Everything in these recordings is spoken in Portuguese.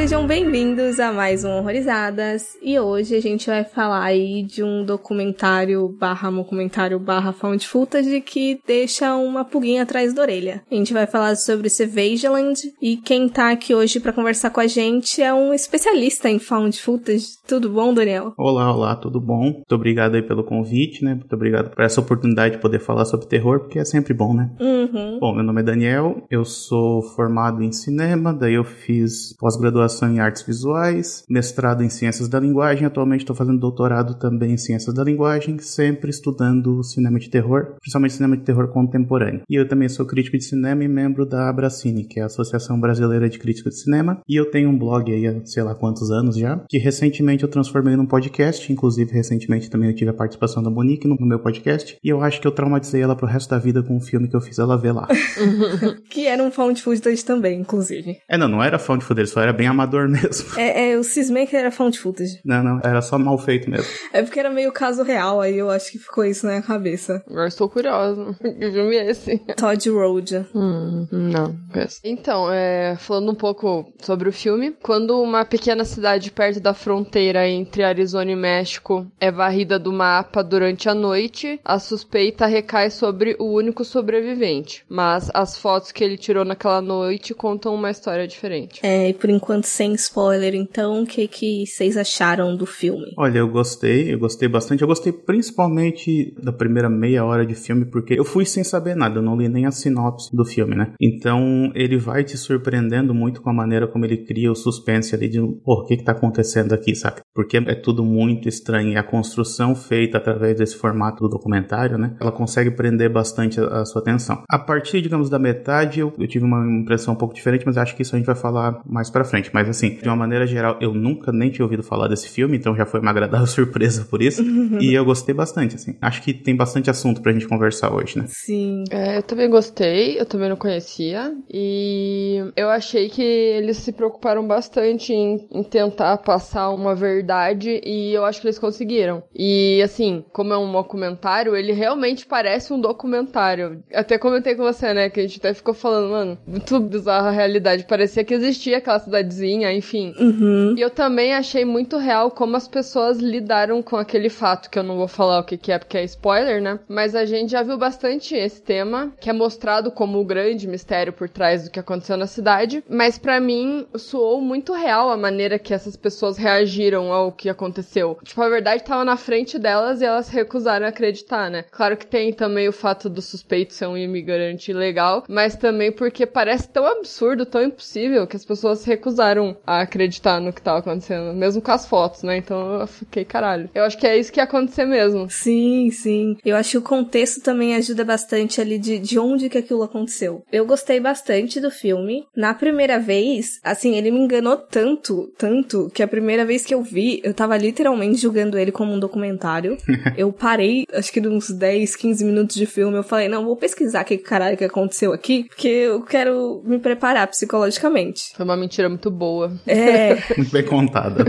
Sejam bem-vindos a mais um Horrorizadas e hoje a gente vai falar aí de um documentário barra documentário barra found footage que deixa uma pulguinha atrás da orelha. A gente vai falar sobre Savageland e quem tá aqui hoje para conversar com a gente é um especialista em found footage. Tudo bom, Daniel? Olá, olá, tudo bom? Muito obrigado aí pelo convite, né? Muito obrigado por essa oportunidade de poder falar sobre terror, porque é sempre bom, né? Uhum. Bom, meu nome é Daniel, eu sou formado em cinema, daí eu fiz pós-graduação em artes visuais, mestrado em ciências da linguagem, atualmente estou fazendo doutorado também em ciências da linguagem, sempre estudando cinema de terror, principalmente cinema de terror contemporâneo. E eu também sou crítico de cinema e membro da Abracine, que é a Associação Brasileira de Críticos de Cinema, e eu tenho um blog aí há sei lá quantos anos já, que recentemente eu transformei num podcast, inclusive recentemente também eu tive a participação da Monique no meu podcast, e eu acho que eu traumatizei ela pro resto da vida com um filme que eu fiz ela ver lá. que era um found footage também, inclusive. É, não, não era found footage, só era bem amador mesmo. É, é cismei que era found footage. Não, não, era só mal feito mesmo. É porque era meio caso real, aí eu acho que ficou isso na minha cabeça. Agora estou curiosa. Que filme é esse? Todd Road. Hum, não, conheço. Então, é, falando um pouco sobre o filme, quando uma pequena cidade perto da fronteira entre Arizona e México é varrida do mapa durante a noite, a suspeita recai sobre o único sobrevivente. Mas as fotos que ele tirou naquela noite contam uma história diferente. É, e por enquanto sem spoiler, então, o que, que vocês acharam do filme? Olha, eu gostei, eu gostei bastante. Eu gostei principalmente da primeira meia hora de filme, porque eu fui sem saber nada, eu não li nem a sinopse do filme, né? Então, ele vai te surpreendendo muito com a maneira como ele cria o suspense ali de, pô, o que que tá acontecendo aqui, saca? Porque é tudo muito estranho e a construção feita através desse formato do documentário, né? Ela consegue prender bastante a, a sua atenção. A partir, digamos, da metade, eu, eu tive uma impressão um pouco diferente, mas acho que isso a gente vai falar mais pra frente. Mas assim, de uma maneira geral, eu nunca nem tinha ouvido falar desse filme, então já foi uma agradável surpresa por isso. e eu gostei bastante, assim. Acho que tem bastante assunto pra gente conversar hoje, né? Sim. É, eu também gostei, eu também não conhecia. E eu achei que eles se preocuparam bastante em, em tentar passar uma verdade e eu acho que eles conseguiram. E assim, como é um documentário, ele realmente parece um documentário. Até comentei com você, né, que a gente até ficou falando, mano, muito bizarra a realidade. Parecia que existia aquela cidadezinha, enfim. Uhum. E eu também achei muito real como as pessoas lidaram com aquele fato, que eu não vou falar o que, que é porque é spoiler, né? Mas a gente já viu bastante esse tema, que é mostrado como o grande mistério por trás do que aconteceu na cidade. Mas para mim, soou muito real a maneira que essas pessoas reagiram ao que aconteceu. Tipo, a verdade tava na frente delas e elas recusaram acreditar, né? Claro que tem também o fato do suspeito ser um imigrante ilegal, mas também porque parece tão absurdo, tão impossível, que as pessoas recusaram a acreditar no que tava acontecendo, mesmo com as fotos, né? Então eu fiquei, caralho. Eu acho que é isso que ia acontecer mesmo. Sim, sim. Eu acho que o contexto também ajuda bastante ali de, de onde que aquilo aconteceu. Eu gostei bastante do filme. Na primeira vez, assim, ele me enganou tanto, tanto, que a primeira vez que eu vi, eu tava literalmente julgando ele como um documentário. eu parei, acho que uns 10, 15 minutos de filme, eu falei, não, vou pesquisar o que caralho que aconteceu aqui, porque eu quero me preparar psicologicamente. Foi uma mentira muito boa. É. Muito bem contada.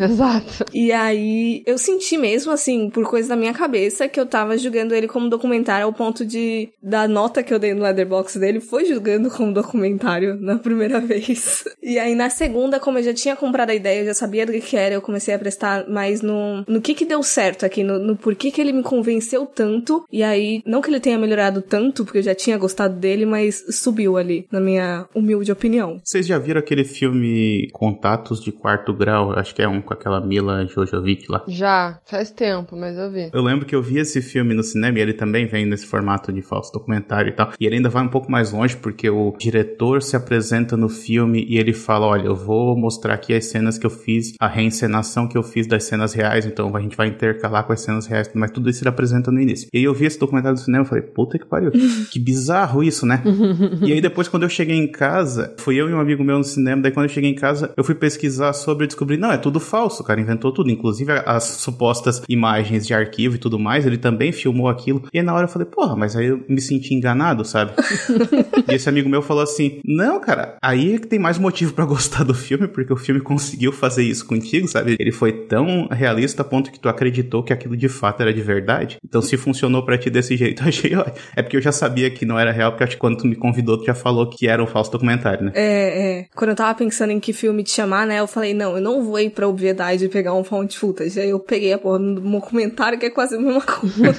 Exato. E aí, eu senti mesmo, assim, por coisa da minha cabeça, que eu tava julgando ele como documentário ao ponto de, da nota que eu dei no letterbox dele, foi julgando como documentário na primeira vez. E aí, na segunda, como eu já tinha comprado a ideia, eu já sabia do que que era, eu comecei a prestar mais no, no que que deu certo aqui, no, no porquê que ele me convenceu tanto. E aí, não que ele tenha melhorado tanto, porque eu já tinha gostado dele, mas subiu ali, na minha humilde opinião. Vocês já viram aquele filme Contatos de Quarto Grau? Acho que é um com aquela Mila Jojovic lá. Já, faz tempo, mas eu vi. Eu lembro que eu vi esse filme no cinema e ele também vem nesse formato de falso documentário e tal. E ele ainda vai um pouco mais longe porque o diretor se apresenta no filme e ele fala: Olha, eu vou mostrar aqui as cenas que eu fiz, a reencenação que eu fiz das cenas reais, então a gente vai intercalar com as cenas reais, mas tudo isso ele apresenta no início. E aí eu vi esse documentário no cinema e falei: Puta que pariu, que bizarro isso, né? e aí depois, quando eu cheguei em casa, fui eu e um amigo meu no cinema, daí quando cheguei em casa, eu fui pesquisar sobre e descobri, não, é tudo falso, o cara inventou tudo, inclusive as supostas imagens de arquivo e tudo mais, ele também filmou aquilo. E na hora eu falei, porra, mas aí eu me senti enganado, sabe? e esse amigo meu falou assim: Não, cara, aí é que tem mais motivo para gostar do filme, porque o filme conseguiu fazer isso contigo, sabe? Ele foi tão realista a ponto que tu acreditou que aquilo de fato era de verdade. Então, se funcionou para ti desse jeito, eu achei ó, É porque eu já sabia que não era real, porque acho que quando tu me convidou, tu já falou que era um falso documentário, né? É, é. Quando eu tava pensando em que filme te chamar, né? Eu falei, não, eu não vou ir pra obviedade pegar um found footage. Aí eu peguei a porra do documentário, que é quase a mesma coisa.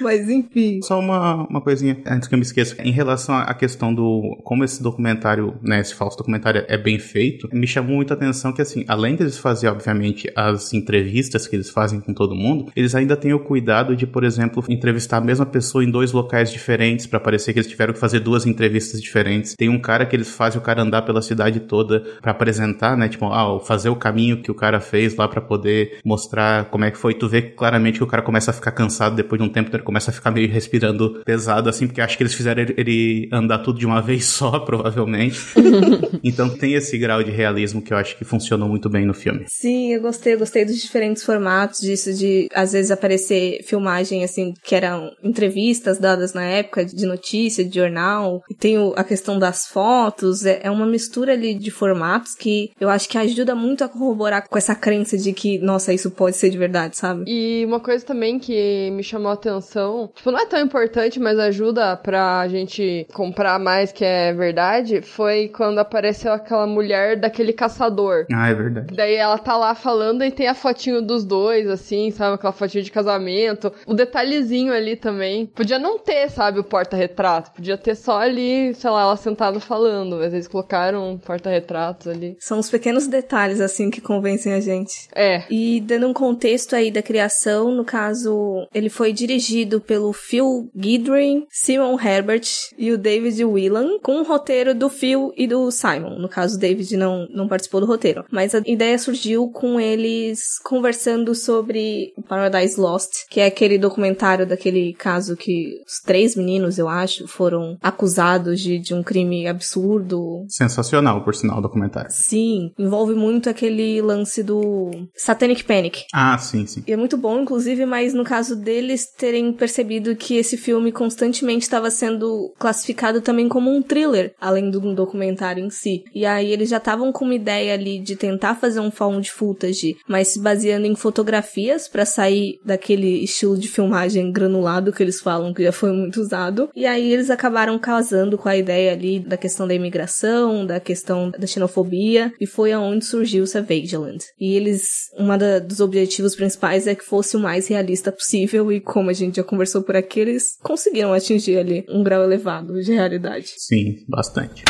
Mas enfim. Só uma, uma coisinha, antes que eu me esqueça. Em relação à questão do como esse documentário, né, esse falso documentário é bem feito, me chamou muita atenção que, assim, além deles fazer, obviamente, as entrevistas que eles fazem com todo mundo, eles ainda têm o cuidado de, por exemplo, entrevistar a mesma pessoa em dois locais diferentes para parecer que eles tiveram que fazer duas entrevistas diferentes. Tem um cara que eles fazem o cara andar pela cidade toda para apresentar, né, tipo, ah, fazer o caminho que o cara fez lá para poder mostrar como é que foi. Tu vê claramente que o cara começa a ficar cansado depois de um tempo, então ele começa a ficar meio respirando pesado, assim, porque acho que eles fizeram ele, andar tudo de uma vez só, provavelmente. então tem esse grau de realismo que eu acho que funcionou muito bem no filme. Sim, eu gostei, eu gostei dos diferentes formatos disso, de às vezes aparecer filmagem, assim, que eram entrevistas dadas na época de notícia, de jornal, e tem a questão das fotos, é, é uma mistura ali de formatos que eu acho que ajuda muito a corroborar com essa crença de que, nossa, isso pode ser de verdade, sabe? E uma coisa também que me chamou a atenção, tipo, não é tão importante, mas ajuda pra gente comprar mais que é verdade, foi quando apareceu aquela mulher daquele caçador. Ah, é verdade. Daí ela tá lá falando e tem a fotinho dos dois, assim, sabe? Aquela fotinho de casamento. O detalhezinho ali também. Podia não ter, sabe, o porta-retrato. Podia ter só ali, sei lá, ela sentada falando. Mas eles colocaram porta-retratos ali. São os pequenos detalhes, assim, que convencem a gente. É. E dando um contexto aí da criação, no caso, ele foi dirigido pelo Phil Guidry, Simon Herbert e o David Whelan, com o roteiro do Phil e do Simon. No caso, o David não, não participou do roteiro. Mas a ideia surgiu com eles conversando sobre Paradise Lost, que é aquele documentário daquele caso que os três meninos, eu acho, foram acusados de, de um crime absurdo. Sensacional, por sinal, o documentário. Sim, envolve muito aquele lance do Satanic Panic. Ah, sim, sim. E é muito bom, inclusive, mas no caso deles terem percebido que esse filme constantemente estava sendo classificado também como um thriller, além do documentário em si. E aí eles já estavam com uma ideia ali de tentar fazer um found footage, mas se baseando em fotografias para sair daquele estilo de filmagem granulado que eles falam que já foi muito usado. E aí eles acabaram casando com a ideia ali da questão da imigração, da questão da xenofobia, e foi aonde surgiu Savageland. E eles, uma da, dos objetivos principais é que fosse o mais realista possível, e como a gente já conversou por aqui, eles conseguiram atingir ali um grau elevado de realidade. Sim, bastante.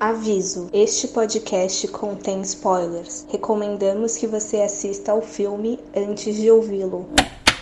Aviso: este podcast contém spoilers. Recomendamos que você assista ao filme antes de ouvi-lo.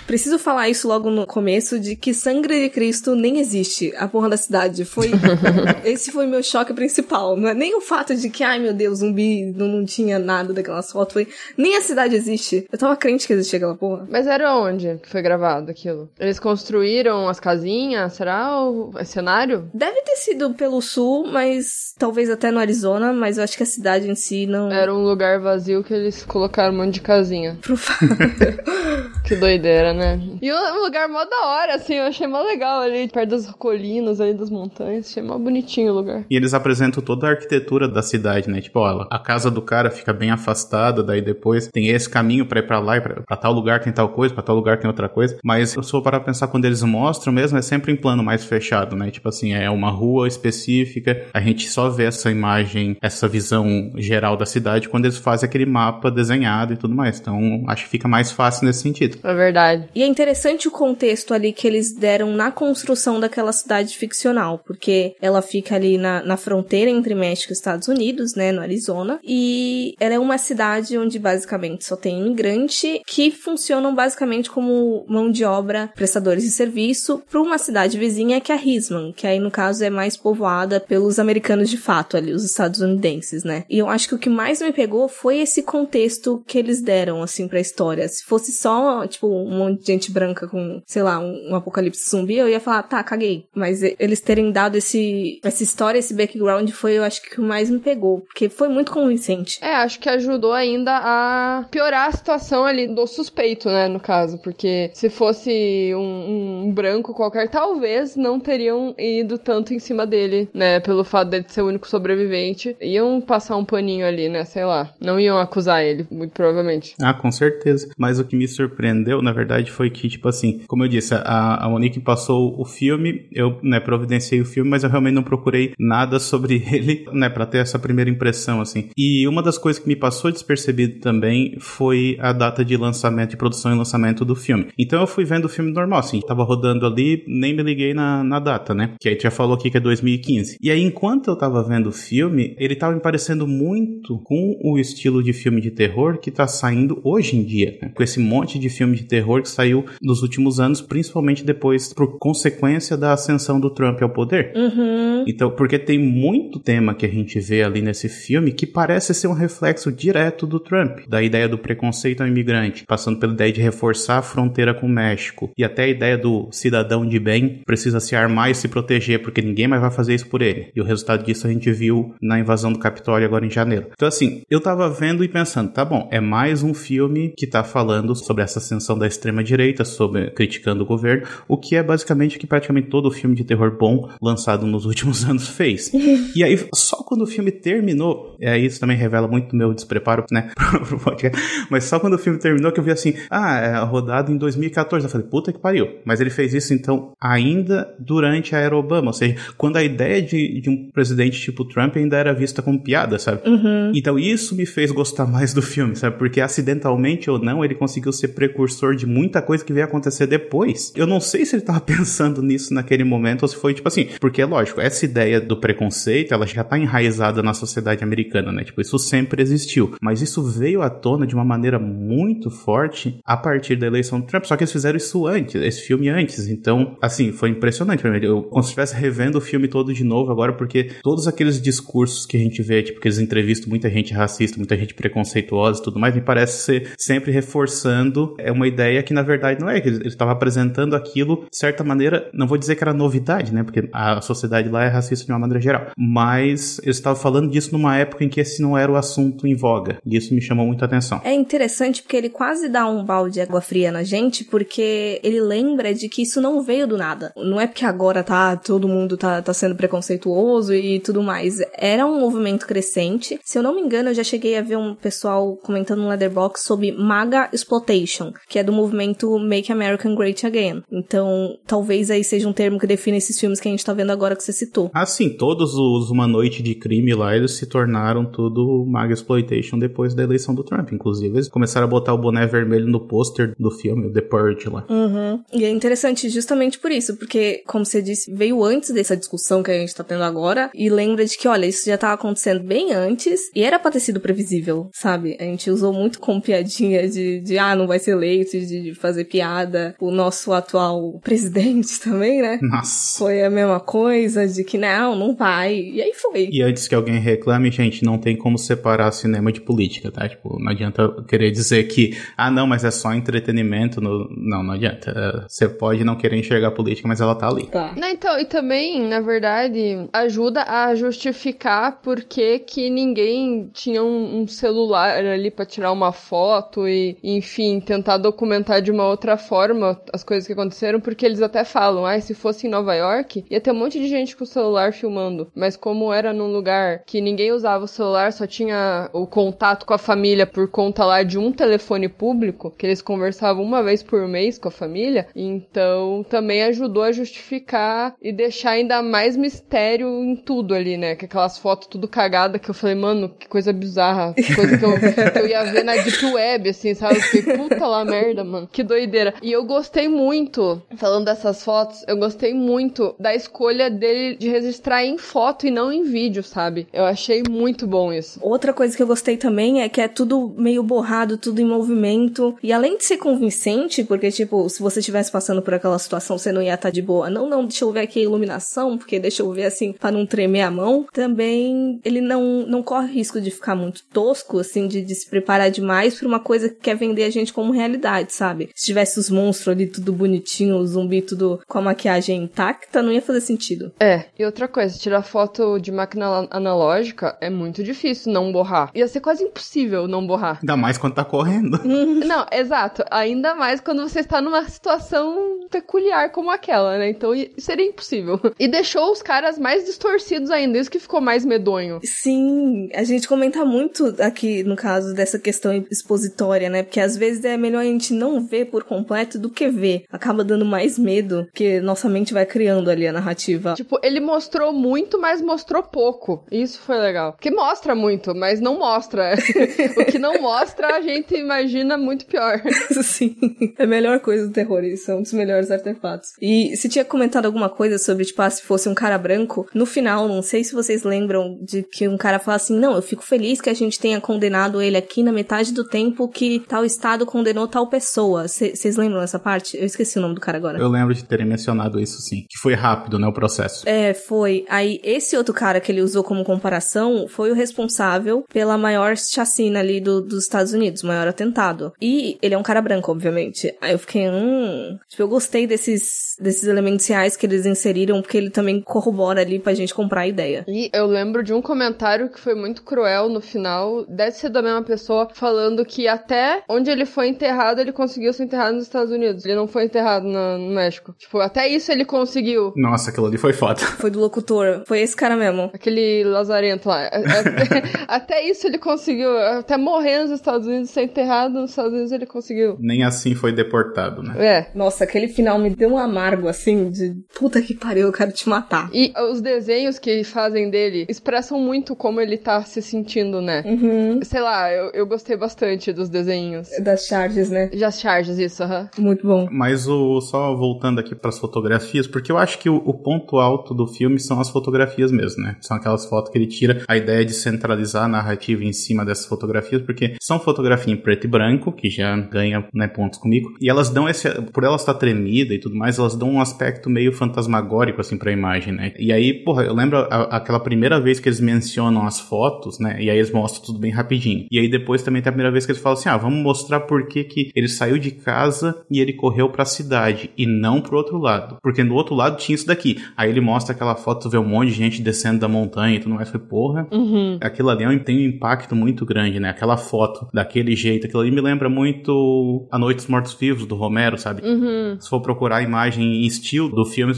Preciso falar isso logo no começo de que sangue de Cristo nem existe. A porra da cidade foi esse foi meu choque principal. Não é nem o fato de que ai meu Deus, zumbi não, não tinha nada daquelas fotos, foi nem a cidade existe. Eu tava crente que existia aquela porra. Mas era onde que foi gravado aquilo? Eles construíram as casinhas, será o é cenário? Deve ter sido pelo sul, mas talvez até no Arizona, mas eu acho que a cidade em si não Era um lugar vazio que eles colocaram um monte de casinha. que doideira, né? E um lugar mó da hora, assim, eu achei mó legal ali, perto das colinas, ali das montanhas. Achei mó bonitinho o lugar. E eles apresentam toda a arquitetura da cidade, né? Tipo, ó, a casa do cara fica bem afastada, daí depois tem esse caminho para ir para lá, pra, pra tal lugar tem tal coisa, para tal lugar tem outra coisa. Mas eu sou para pensar quando eles mostram mesmo, é sempre em plano mais fechado, né? Tipo assim, é uma rua específica, a gente só vê essa imagem, essa visão geral da cidade quando eles fazem aquele mapa desenhado e tudo mais. Então, acho que fica mais fácil nesse sentido. É verdade. E é interessante o contexto ali que eles deram na construção daquela cidade ficcional, porque ela fica ali na, na fronteira entre México e Estados Unidos, né, no Arizona, e ela é uma cidade onde basicamente só tem imigrante que funcionam basicamente como mão de obra, prestadores de serviço, para uma cidade vizinha que é Risman, que aí no caso é mais povoada pelos americanos de fato ali, os estadunidenses, né? E eu acho que o que mais me pegou foi esse contexto que eles deram assim para a história. Se fosse só tipo, um monte de gente branca com, sei lá, um, um apocalipse zumbi, eu ia falar, tá, caguei. Mas eles terem dado esse, essa história, esse background, foi, eu acho que o mais me pegou, porque foi muito convincente. É, acho que ajudou ainda a piorar a situação ali do suspeito, né, no caso, porque se fosse um, um branco qualquer, talvez não teriam ido tanto em cima dele, né, pelo fato dele ser o único sobrevivente. Iam passar um paninho ali, né, sei lá. Não iam acusar ele, muito provavelmente. Ah, com certeza. Mas o que me surpreendeu, na verdade, foi que, tipo assim, como eu disse, a, a Monique passou o filme, eu, né, providenciei o filme, mas eu realmente não procurei nada sobre ele, né, pra ter essa primeira impressão, assim. E uma das coisas que me passou despercebido também foi a data de lançamento, de produção e lançamento do filme. Então eu fui vendo o filme normal, assim, tava rodando ali, nem me liguei na, na data, né? Que aí já falou aqui que é 2015. E aí, enquanto eu tava vendo o filme, ele tava me parecendo muito com o estilo de filme de terror que tá saindo hoje em dia, né? Com esse monte de filme de terror que saiu nos últimos anos, principalmente depois, por consequência da ascensão do Trump ao poder. Uhum. Então, porque tem muito tema que a gente vê ali nesse filme que parece ser um reflexo direto do Trump, da ideia do preconceito ao imigrante, passando pela ideia de reforçar a fronteira com o México e até a ideia do cidadão de bem precisa se armar e se proteger porque ninguém mais vai fazer isso por ele. E o resultado disso a gente viu na invasão do Capitólio agora em janeiro. Então, assim, eu tava vendo e pensando, tá bom, é mais um filme que tá falando sobre essa ascensão da extrema direita, sobre criticando o governo, o que é basicamente o que praticamente todo filme de terror bom lançado nos últimos anos fez. e aí, só quando o filme terminou, é, isso também revela muito meu despreparo, né, pro podcast, mas só quando o filme terminou que eu vi assim, ah, é rodado em 2014. Eu falei, puta que pariu. Mas ele fez isso, então, ainda durante a era Obama, ou seja, quando a ideia de, de um presidente tipo Trump ainda era vista como piada, sabe? Uhum. Então isso me fez gostar mais do filme, sabe? Porque acidentalmente ou não, ele conseguiu ser precursor de muita coisa que veio acontecer depois. Eu não sei se ele tava pensando nisso naquele momento ou se foi tipo assim, porque é lógico, essa ideia do preconceito, ela já tá enraizada na sociedade americana, né? Tipo, isso sempre existiu, mas isso veio à tona de uma maneira muito forte a partir da eleição do Trump, só que eles fizeram isso antes, esse filme antes. Então, assim, foi impressionante pra mim. Eu como se estivesse revendo o filme todo de novo agora, porque todos aqueles discursos que a gente vê, tipo, que eles entrevistam muita gente racista, muita gente preconceituosa e tudo mais, me parece ser sempre reforçando é uma ideia que na verdade não é, ele estava apresentando aquilo de certa maneira, não vou dizer que era novidade, né, porque a sociedade lá é racista de uma maneira geral, mas eu estava falando disso numa época em que esse não era o assunto em voga, e isso me chamou muita atenção. É interessante porque ele quase dá um balde de água fria na gente, porque ele lembra de que isso não veio do nada. Não é porque agora tá todo mundo tá, tá sendo preconceituoso e tudo mais. Era um movimento crescente. Se eu não me engano, eu já cheguei a ver um pessoal comentando no Leatherbox sobre MAGA Exploitation, que é do movimento Make American Great Again. Então, talvez aí seja um termo que define esses filmes que a gente tá vendo agora que você citou. Ah, sim, todos os Uma Noite de Crime lá, eles se tornaram tudo MAGA Exploitation depois da eleição do Trump, inclusive. Eles começaram a botar o boné vermelho no pôster do filme, o The Purge lá. Uhum. E é interessante justamente por isso, porque, como você disse, veio antes dessa discussão que a gente tá tendo agora, e lembra de que, olha, isso já tava acontecendo bem antes, e era pra ter sido previsível, sabe? A gente usou muito como piadinha de, de ah, não vai ser eleito, de, de fazer piada. O nosso atual presidente também, né? Nossa. Foi a mesma coisa, de que não, não vai. E aí foi. E antes que alguém reclame, gente, não tem como separar cinema de política, tá? Tipo, não adianta querer dizer que, ah, não, mas é só entretenimento. No... Não, não adianta. É, Você pode não querer enxergar a política, mas ela tá ali. Tá. Não, então, e também, na verdade, ajuda a justificar por que que ninguém tinha um, um celular ali pra tirar uma foto e, enfim, tentar documentar de uma outra forma as coisas que aconteceram, porque eles até falam, ah, se fosse em Nova York, ia ter um monte de gente com o celular filmando. Mas como era num lugar que ninguém usava o celular, só tinha o contato com a família por conta lá de um telefone público, que eles conversavam uma vez por mês com a família, então também ajudou a justificar e deixar ainda mais mistério em tudo ali, né? Que aquelas fotos tudo cagada que eu falei, mano, que coisa bizarra, coisa que eu, que eu ia ver na Deep Web, assim, sabe? Eu fiquei, puta lá merda, mano, que doideira. E eu gostei muito, falando dessas fotos, eu gostei muito da escolha dele de registrar em foto e não em vídeo, sabe? Eu achei muito bom isso. Outra coisa que eu gostei também é que é tudo meio borrado, tudo em movimento. E além de ser convincente, porque, tipo, se você estivesse passando por aquela situação, você não ia estar de boa. Não, não, deixa eu ver aqui a iluminação, porque deixa eu ver assim, pra não tremer a mão. Também ele não, não corre risco de ficar muito tosco, assim, de, de se preparar demais pra uma coisa que quer vender a gente como realidade, sabe? Se tivesse os monstros ali tudo bonitinho, o zumbi tudo com a maquiagem intacta, não ia fazer sentido. É, e outra coisa, tirar foto de máquina analógica é muito difícil não borrar. Ia ser quase impossível não borrar. Ainda mais quando tá correndo. não, exato. Ainda mais quando você está numa situação peculiar como aquela, né? Então seria impossível. E deixou os caras mais distorcidos ainda, isso que ficou mais medonho. Sim, a gente comenta muito aqui no caso dessa questão expositória, né? Porque às vezes é melhor a gente não ver por completo do que ver. Acaba dando mais medo, porque nossa mente vai criando ali a narrativa. Tipo, ele mostrou muito, mas mostrou pouco. Isso foi legal. Porque mostra muito, mas não mostra. o que não mostra, a gente imagina muito pior. Sim, é a melhor coisa do terror, isso é um dos melhores artefatos. E se tinha comentado alguma coisa sobre, tipo, ah, se fosse um cara branco, no final, não sei se vocês lembram de que um cara fala assim, não, eu fico feliz que a gente tenha condenado ele aqui na metade do tempo que tal estado condenou tal pessoa. Vocês lembram dessa parte? Eu esqueci o nome do cara agora. Eu lembro de terem mencionado isso, sim. Que foi rápido, né, o processo. É, foi. Aí, esse outro cara que ele usou como comparação foi o responsável pela maior chacina ali do, dos Estados Unidos, o maior atentado. E ele é um cara branco, obviamente. Aí eu fiquei, hum... Tipo, eu gostei desses, desses elementos reais que eles inseriram, porque ele também corrobora ali pra gente comprar a ideia. E eu lembro de um comentário que foi muito cruel no final, deve ser da mesma pessoa, falando que até onde ele foi enterrado, ele conseguiu ser enterrado nos Estados Unidos. Ele não foi enterrado no, no México. Tipo, até isso ele conseguiu. Nossa, aquilo ali foi foda. Foi do locutor. Foi esse cara mesmo. Aquele lazarento lá. até isso ele conseguiu. Até morrer nos Estados Unidos, ser enterrado nos Estados Unidos, ele conseguiu. Nem assim foi deportado, né? É. Nossa, aquele final me deu um amargo, assim, de puta que pariu, eu quero te matar. E os desenhos que fazem dele expressam muito como ele tá se sentindo, né? Uhum. Sei lá, eu, eu gostei bastante dos desenhos. Das charges, né? Das charges, isso, aham. Uhum. Muito bom. Mas o só voltando aqui para as fotografias, porque eu acho que o, o, ponto alto do filme são as fotografias mesmo, né? São aquelas fotos que ele tira a ideia de centralizar a narrativa em cima dessas fotografias, porque são fotografia em preto e branco, que já ganha né, pontos comigo, e elas dão esse, por ela estar tremida e tudo mais, elas dão um aspecto meio fantasmagórico assim para a imagem, né? E aí, porra, eu lembro a, aquela primeira vez que eles mencionam as fotos, né? E aí eles mostram tudo bem rapidinho. E aí depois também tem a primeira vez que eles falam assim: "Ah, vamos mostrar por que que ele saiu de casa e ele correu para a cidade e não pro outro lado, porque no outro lado tinha isso daqui". Aí ele mostra aquela foto, tu vê um monte de gente descendo da montanha e tudo mais, foi porra. Uhum. Aquilo ali é tem um impacto muito grande, né? Aquela foto daquele jeito, aquilo ali me lembra muito A Noite dos Mortos Vivos do Romero, sabe? Uhum. Se for procurar a imagem em estilo do filme,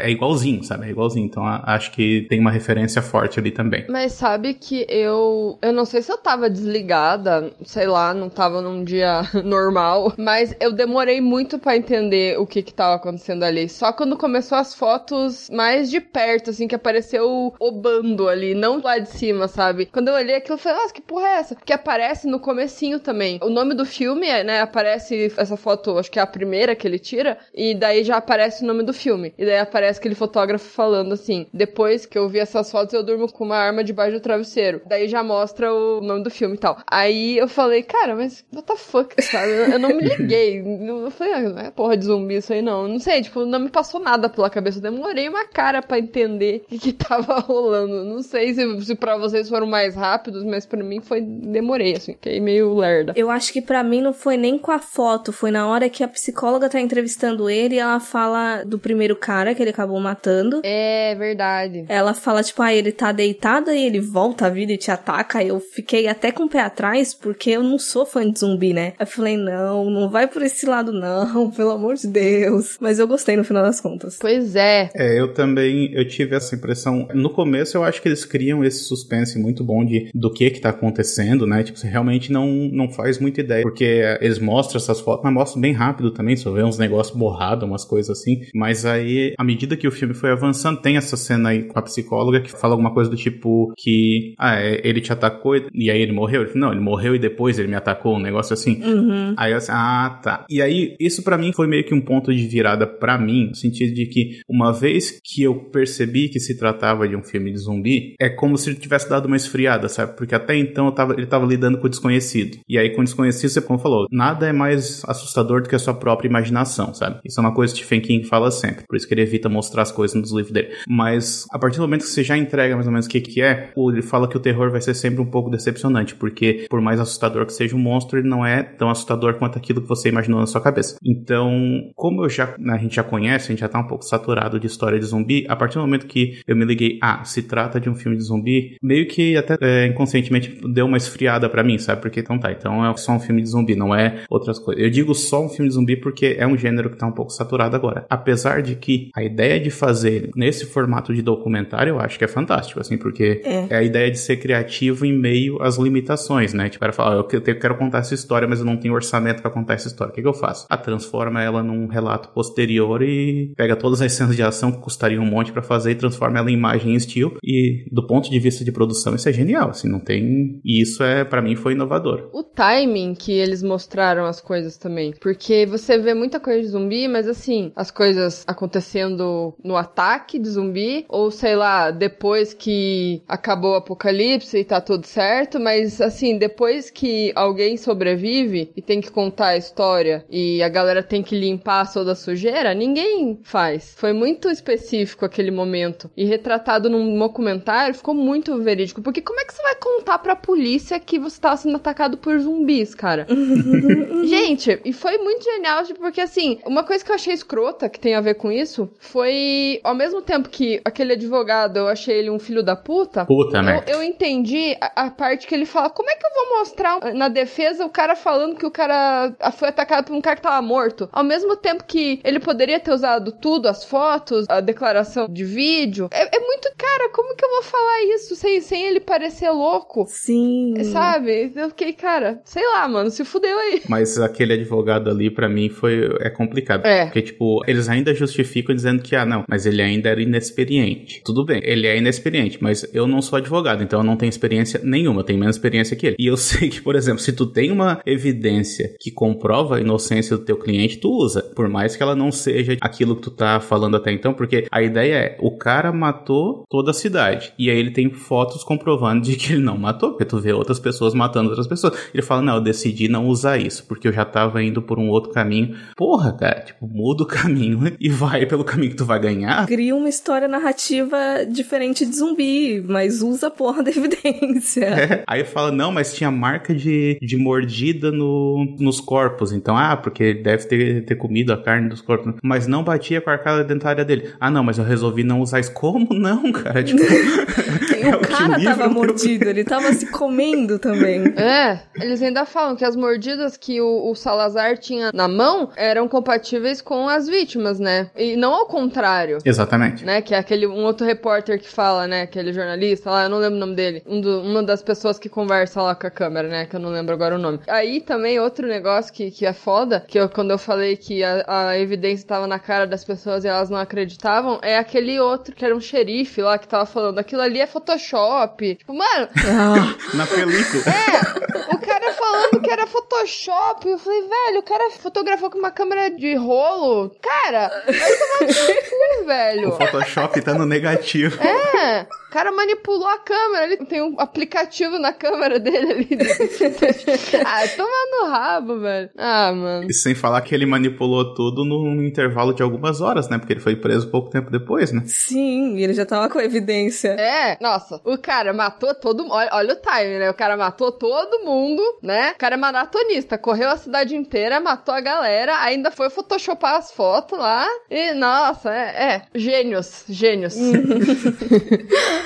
é igualzinho, sabe? É igualzinho. Então acho que tem uma referência forte ali também. Mas sabe que eu. Eu não sei se eu tava desligada, sei lá, não tava num dia normal, mas eu demorei muito para entender o que que tava acontecendo ali. Só quando começou as fotos mais de perto, assim, que apareceu o bando ali, não lá de cima, sabe? Quando eu olhei aquilo, eu falei, nossa, que porra é essa? Que aparece no comecinho também. O nome do filme, né, aparece essa foto, acho que é a primeira que ele tira, e daí já aparece o nome do filme. E daí aparece aquele fotógrafo falando assim: depois que eu vi essas fotos, eu durmo com uma arma debaixo do travesseiro. Daí já mostra o nome do filme e tal. Aí eu falei, cara, mas what the fuck, sabe? Eu não me liguei. Eu falei, não é porra de zumbi isso aí não. Não sei, tipo, não me passou nada pela cabeça. Eu demorei uma cara para entender o que, que tava rolando. Não sei se, se para vocês foram mais rápidos, mas para mim foi. Demorei, assim, fiquei meio lerda. Eu acho que para mim não foi nem com a foto, foi na hora que a psicóloga tá entrevistando ele e ela fala do primeiro cara que ele acabou matando. É verdade. Ela fala, tipo, ah, ele tá deitado e ele volta à vida e te ataca. Eu fiquei até com o pé atrás, porque eu não sou fã de zumbi, né? Eu falei, não, não vai por esse lado, não, pelo amor de Deus. Mas eu gostei no final das contas. Pois é. É, eu também, eu tive essa impressão. No começo eu acho que eles criam esse suspense muito bom de do que que tá acontecendo, né? Tipo, você realmente não, não faz muita ideia. Porque eles mostram essas fotos, mas mostram bem rápido também, só vê uns negócios borrados, umas coisas assim. Mas aí, à medida que o filme foi avançando, tem essa cena aí com a psicóloga que fala alguma coisa do tipo que, ah, é, ele te atacou e aí ele morreu? Ele, não, ele morreu e depois ele me atacou, um negócio assim. Uhum. Aí eu assim, ah, tá. E aí, isso para mim foi meio que um ponto de virada para mim, no sentido de que uma vez que eu percebi que se tratava de um filme de zumbi, é como se ele tivesse dado uma esfriada, sabe? Porque até então tava, ele tava lidando com o desconhecido. E aí, com o desconhecido, você como falou, nada é mais assustador do que a sua própria imaginação, sabe? Isso é uma coisa que Stephen King fala sempre. Por isso que ele evita mostrar as coisas nos livros dele. Mas a partir do momento que você já entrega mais ou menos o que, que é, ele fala que o terror vai ser sempre um pouco decepcionante, porque por mais assustador que seja um monstro, ele não é tão assustador quanto aquilo que você imaginou na sua cabeça. Então, como eu já, a gente já conhece, a gente já tá um pouco saturado de história de zumbi, a partir do momento que eu me liguei, ah, se trata de um filme de zumbi, meio que até é, inconscientemente deu uma esfriada para mim, sabe? Porque então tá, então é só um filme de zumbi, não é outras coisas. Eu digo só um filme de zumbi porque é um gênero que tá um pouco saturado agora. Apesar de que a ideia de fazer nesse formato de documentário eu acho que é fantástico, assim, porque é, é a ideia de ser criativo em meio às limitações, né? Tipo, era falar, eu quero contar essa história, mas eu não tenho orçamento para contar essa história. O que, que eu faço? Ah, transforma ela num relato posterior e pega todas as cenas de ação que custariam um monte para fazer e transforma ela em imagem em estilo. E do ponto de vista de produção, isso é genial, assim, não tem. E isso é, para mim, foi inovador. O timing que eles mostraram as coisas também. Porque você vê muita coisa de zumbi, mas assim, as coisas acontecendo no ataque de zumbi, ou sei lá, depois que acabou o apocalipse e tá tudo certo, mas assim, depois que alguém sobrevive e tem que contar a história e a galera tem que limpar toda a sujeira, ninguém faz. Foi muito específico aquele momento. E retratado num documentário ficou muito verídico. Porque como é que você vai contar pra polícia que você tava sendo atacado por zumbis, cara? Gente, e foi muito genial, tipo, porque assim, uma coisa que eu achei escrota que tem a ver com isso foi, ao mesmo tempo que aquele advogado, eu achei ele um filho da puta. Puta, né? Eu, eu entendi a, a, parte que ele fala: como é que eu vou mostrar na defesa o cara falando que o cara foi atacado por um cara que tava morto? Ao mesmo tempo que ele poderia ter usado tudo, as fotos, a declaração de vídeo. É, é muito. Cara, como que eu vou falar isso sem, sem ele parecer louco? Sim. Sabe? Eu fiquei, cara, sei lá, mano, se fudeu aí. Mas aquele advogado ali, para mim, foi. É complicado. É. Porque, tipo, eles ainda justificam dizendo que, ah, não, mas ele ainda era inexperiente. Tudo bem, ele é inexperiente, mas eu não sou advogado, então eu não tenho experiência nenhuma, eu tenho menos experiência que ele. E eu sei que, por exemplo, se tu tem uma evidência que comprova a inocência do teu cliente, tu usa. Por mais que ela não seja aquilo que tu tá falando até então, porque a ideia é, o cara matou toda a cidade. E aí ele tem fotos comprovando de que ele não matou, porque tu vê outras pessoas matando outras pessoas. Ele fala, não, eu decidi não usar isso, porque eu já tava indo por um outro caminho. Porra, cara, tipo, muda o caminho e vai pelo caminho que tu vai ganhar. Cria uma história narrativa diferente de zumbi, mas usa a porra da evidência. É. Aí fala, não, mas tinha marca de, de mordida no, nos corpos. Então, ah, porque deve ter, ter comido a carne dos corpos. Mas não batia com a arcada dentária dele. Ah, não, mas eu resolvi não usar isso. Como não, cara? Tipo, o cara tava mordido, ele tava se comendo também. É, eles ainda falam que as mordidas que o, o Salazar tinha na mão eram compatíveis com as vítimas, né? E não ao contrário. Exatamente. Né? Que é aquele um outro repórter que fala, né? Aquele jornalista lá, eu não lembro o nome dele. Um do, uma das pessoas que conversa lá com a câmera, né? Que eu não lembro agora o nome. Aí também outro negócio que, que é foda, que eu, quando eu falei que a, a evidência estava na cara das pessoas e elas não acreditavam, é aquele outro que era um xerife lá que tava falando, aquilo ali é Photoshop. Tipo, mano. na película. É, o cara falando que era Photoshop. Eu falei, velho, o cara fotografou com uma câmera de rolo. Cara, vai tomar velho. O Photoshop tá no negativo. É, o cara manipulou a câmera. Ele tem um aplicativo na câmera dele ali. ah, toma no rabo, velho. Ah, mano. E sem falar que ele manipulou tudo num intervalo de algumas horas, né? Porque ele foi preso pouco tempo depois, né? Sim, ele já tava com evidência. É, nossa, o cara matou todo mundo. Olha, olha o time, né? O cara matou todo mundo, né? O cara é maratonista, correu a cidade inteira, matou a galera, ainda foi photoshopar as fotos lá. E, nossa, é, é gênios, gênios.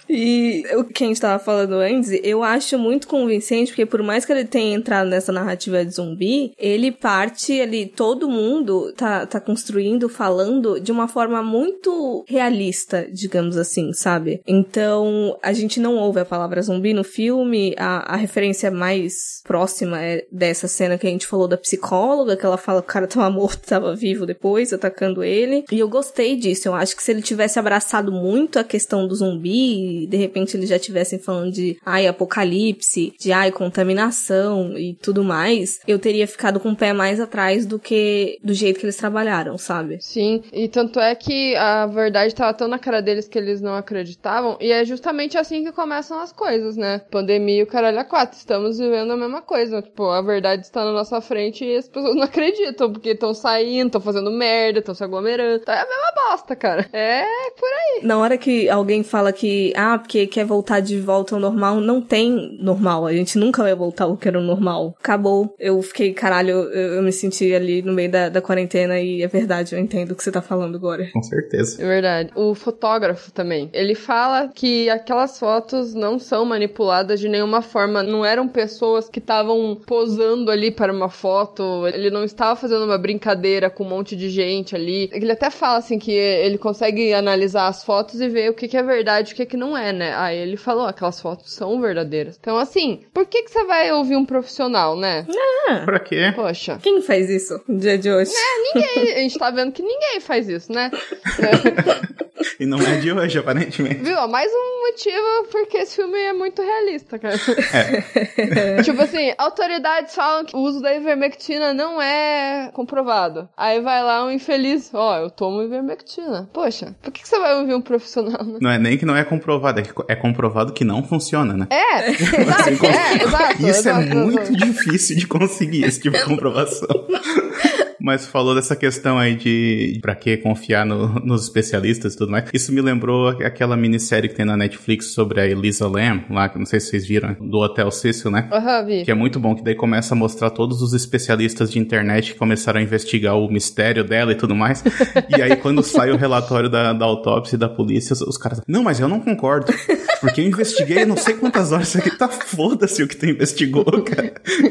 E o que a gente tava falando antes, eu acho muito convincente, porque por mais que ele tenha entrado nessa narrativa de zumbi, ele parte, ele, todo mundo tá, tá construindo, falando de uma forma muito realista, digamos assim, sabe? Então, a gente não ouve a palavra zumbi no filme, a, a referência mais próxima é dessa cena que a gente falou da psicóloga, que ela fala que o cara tava morto, tava vivo depois, atacando ele. E eu gostei disso, eu acho que se ele tivesse abraçado muito a questão do zumbi, de repente eles já estivessem falando de ai, apocalipse, de ai, contaminação e tudo mais, eu teria ficado com o pé mais atrás do que do jeito que eles trabalharam, sabe? Sim, e tanto é que a verdade tava tão na cara deles que eles não acreditavam, e é justamente assim que começam as coisas, né? Pandemia e o caralho a quatro, estamos vivendo a mesma coisa, tipo, a verdade está na nossa frente e as pessoas não acreditam, porque estão saindo, estão fazendo merda, estão se aglomerando, tá? é a mesma bosta, cara. É por aí. Na hora que alguém fala que ah, porque quer voltar de volta ao normal. Não tem normal. A gente nunca vai voltar ao que era o normal. Acabou. Eu fiquei, caralho, eu, eu me senti ali no meio da, da quarentena e é verdade, eu entendo o que você tá falando agora. Com certeza. É verdade. O fotógrafo também. Ele fala que aquelas fotos não são manipuladas de nenhuma forma. Não eram pessoas que estavam posando ali para uma foto. Ele não estava fazendo uma brincadeira com um monte de gente ali. Ele até fala assim que ele consegue analisar as fotos e ver o que, que é verdade e o que, que não é, né? Aí ele falou: aquelas fotos são verdadeiras. Então, assim, por que, que você vai ouvir um profissional, né? Ah, Pra quê? Poxa. quem faz isso no dia de hoje? Ninguém, a gente tá vendo que ninguém faz isso, né? E não é de hoje, aparentemente. Viu? Mais um motivo porque esse filme é muito realista, cara. É. tipo assim, autoridades falam que o uso da ivermectina não é comprovado. Aí vai lá um infeliz, ó, eu tomo ivermectina. Poxa, por que, que você vai ouvir um profissional, né? Não é nem que não é comprovado, é é comprovado que não funciona, né? É, exato, Assim, é, exato. Isso exato, é muito exato. difícil de conseguir, esse tipo de comprovação. Mas falou dessa questão aí de pra que confiar no- nos especialistas e tudo mais. Isso me lembrou aquela minissérie que tem na Netflix sobre a Elisa Lam, lá, que não sei se vocês viram, do Hotel Cecil, né? Aham, vi. Que é muito bom, que daí começa a mostrar todos os especialistas de internet que começaram a investigar o mistério dela e tudo mais. e aí, quando sai o relatório da, da autópsia e da polícia, os, os caras. Não, mas eu não concordo. Porque eu investiguei não sei quantas horas. Isso aqui tá foda-se o que tu investigou, cara.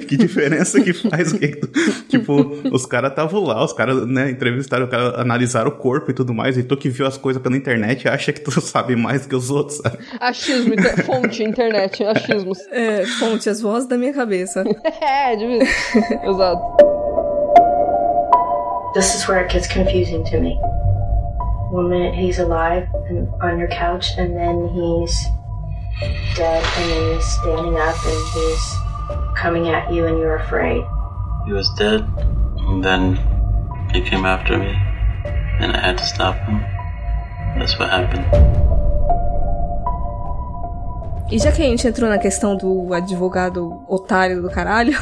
Que diferença que faz? Que Tipo, os caras estavam lá, os caras, né, entrevistaram, o cara, analisaram o corpo e tudo mais. E tu que viu as coisas pela internet acha que tu sabe mais que os outros, sabe? Achismo, inter- fonte, internet, achismos. É, fonte, as vozes da minha cabeça. É, de. Exato. This is where it gets confusing to me. One minute he's alive and on your couch, and then he's dead, and he's standing up, and he's coming at you, and you're afraid. He was dead, and then he came after me, and I had to stop him. That's what happened. E já que a gente entrou na questão do advogado otário do caralho,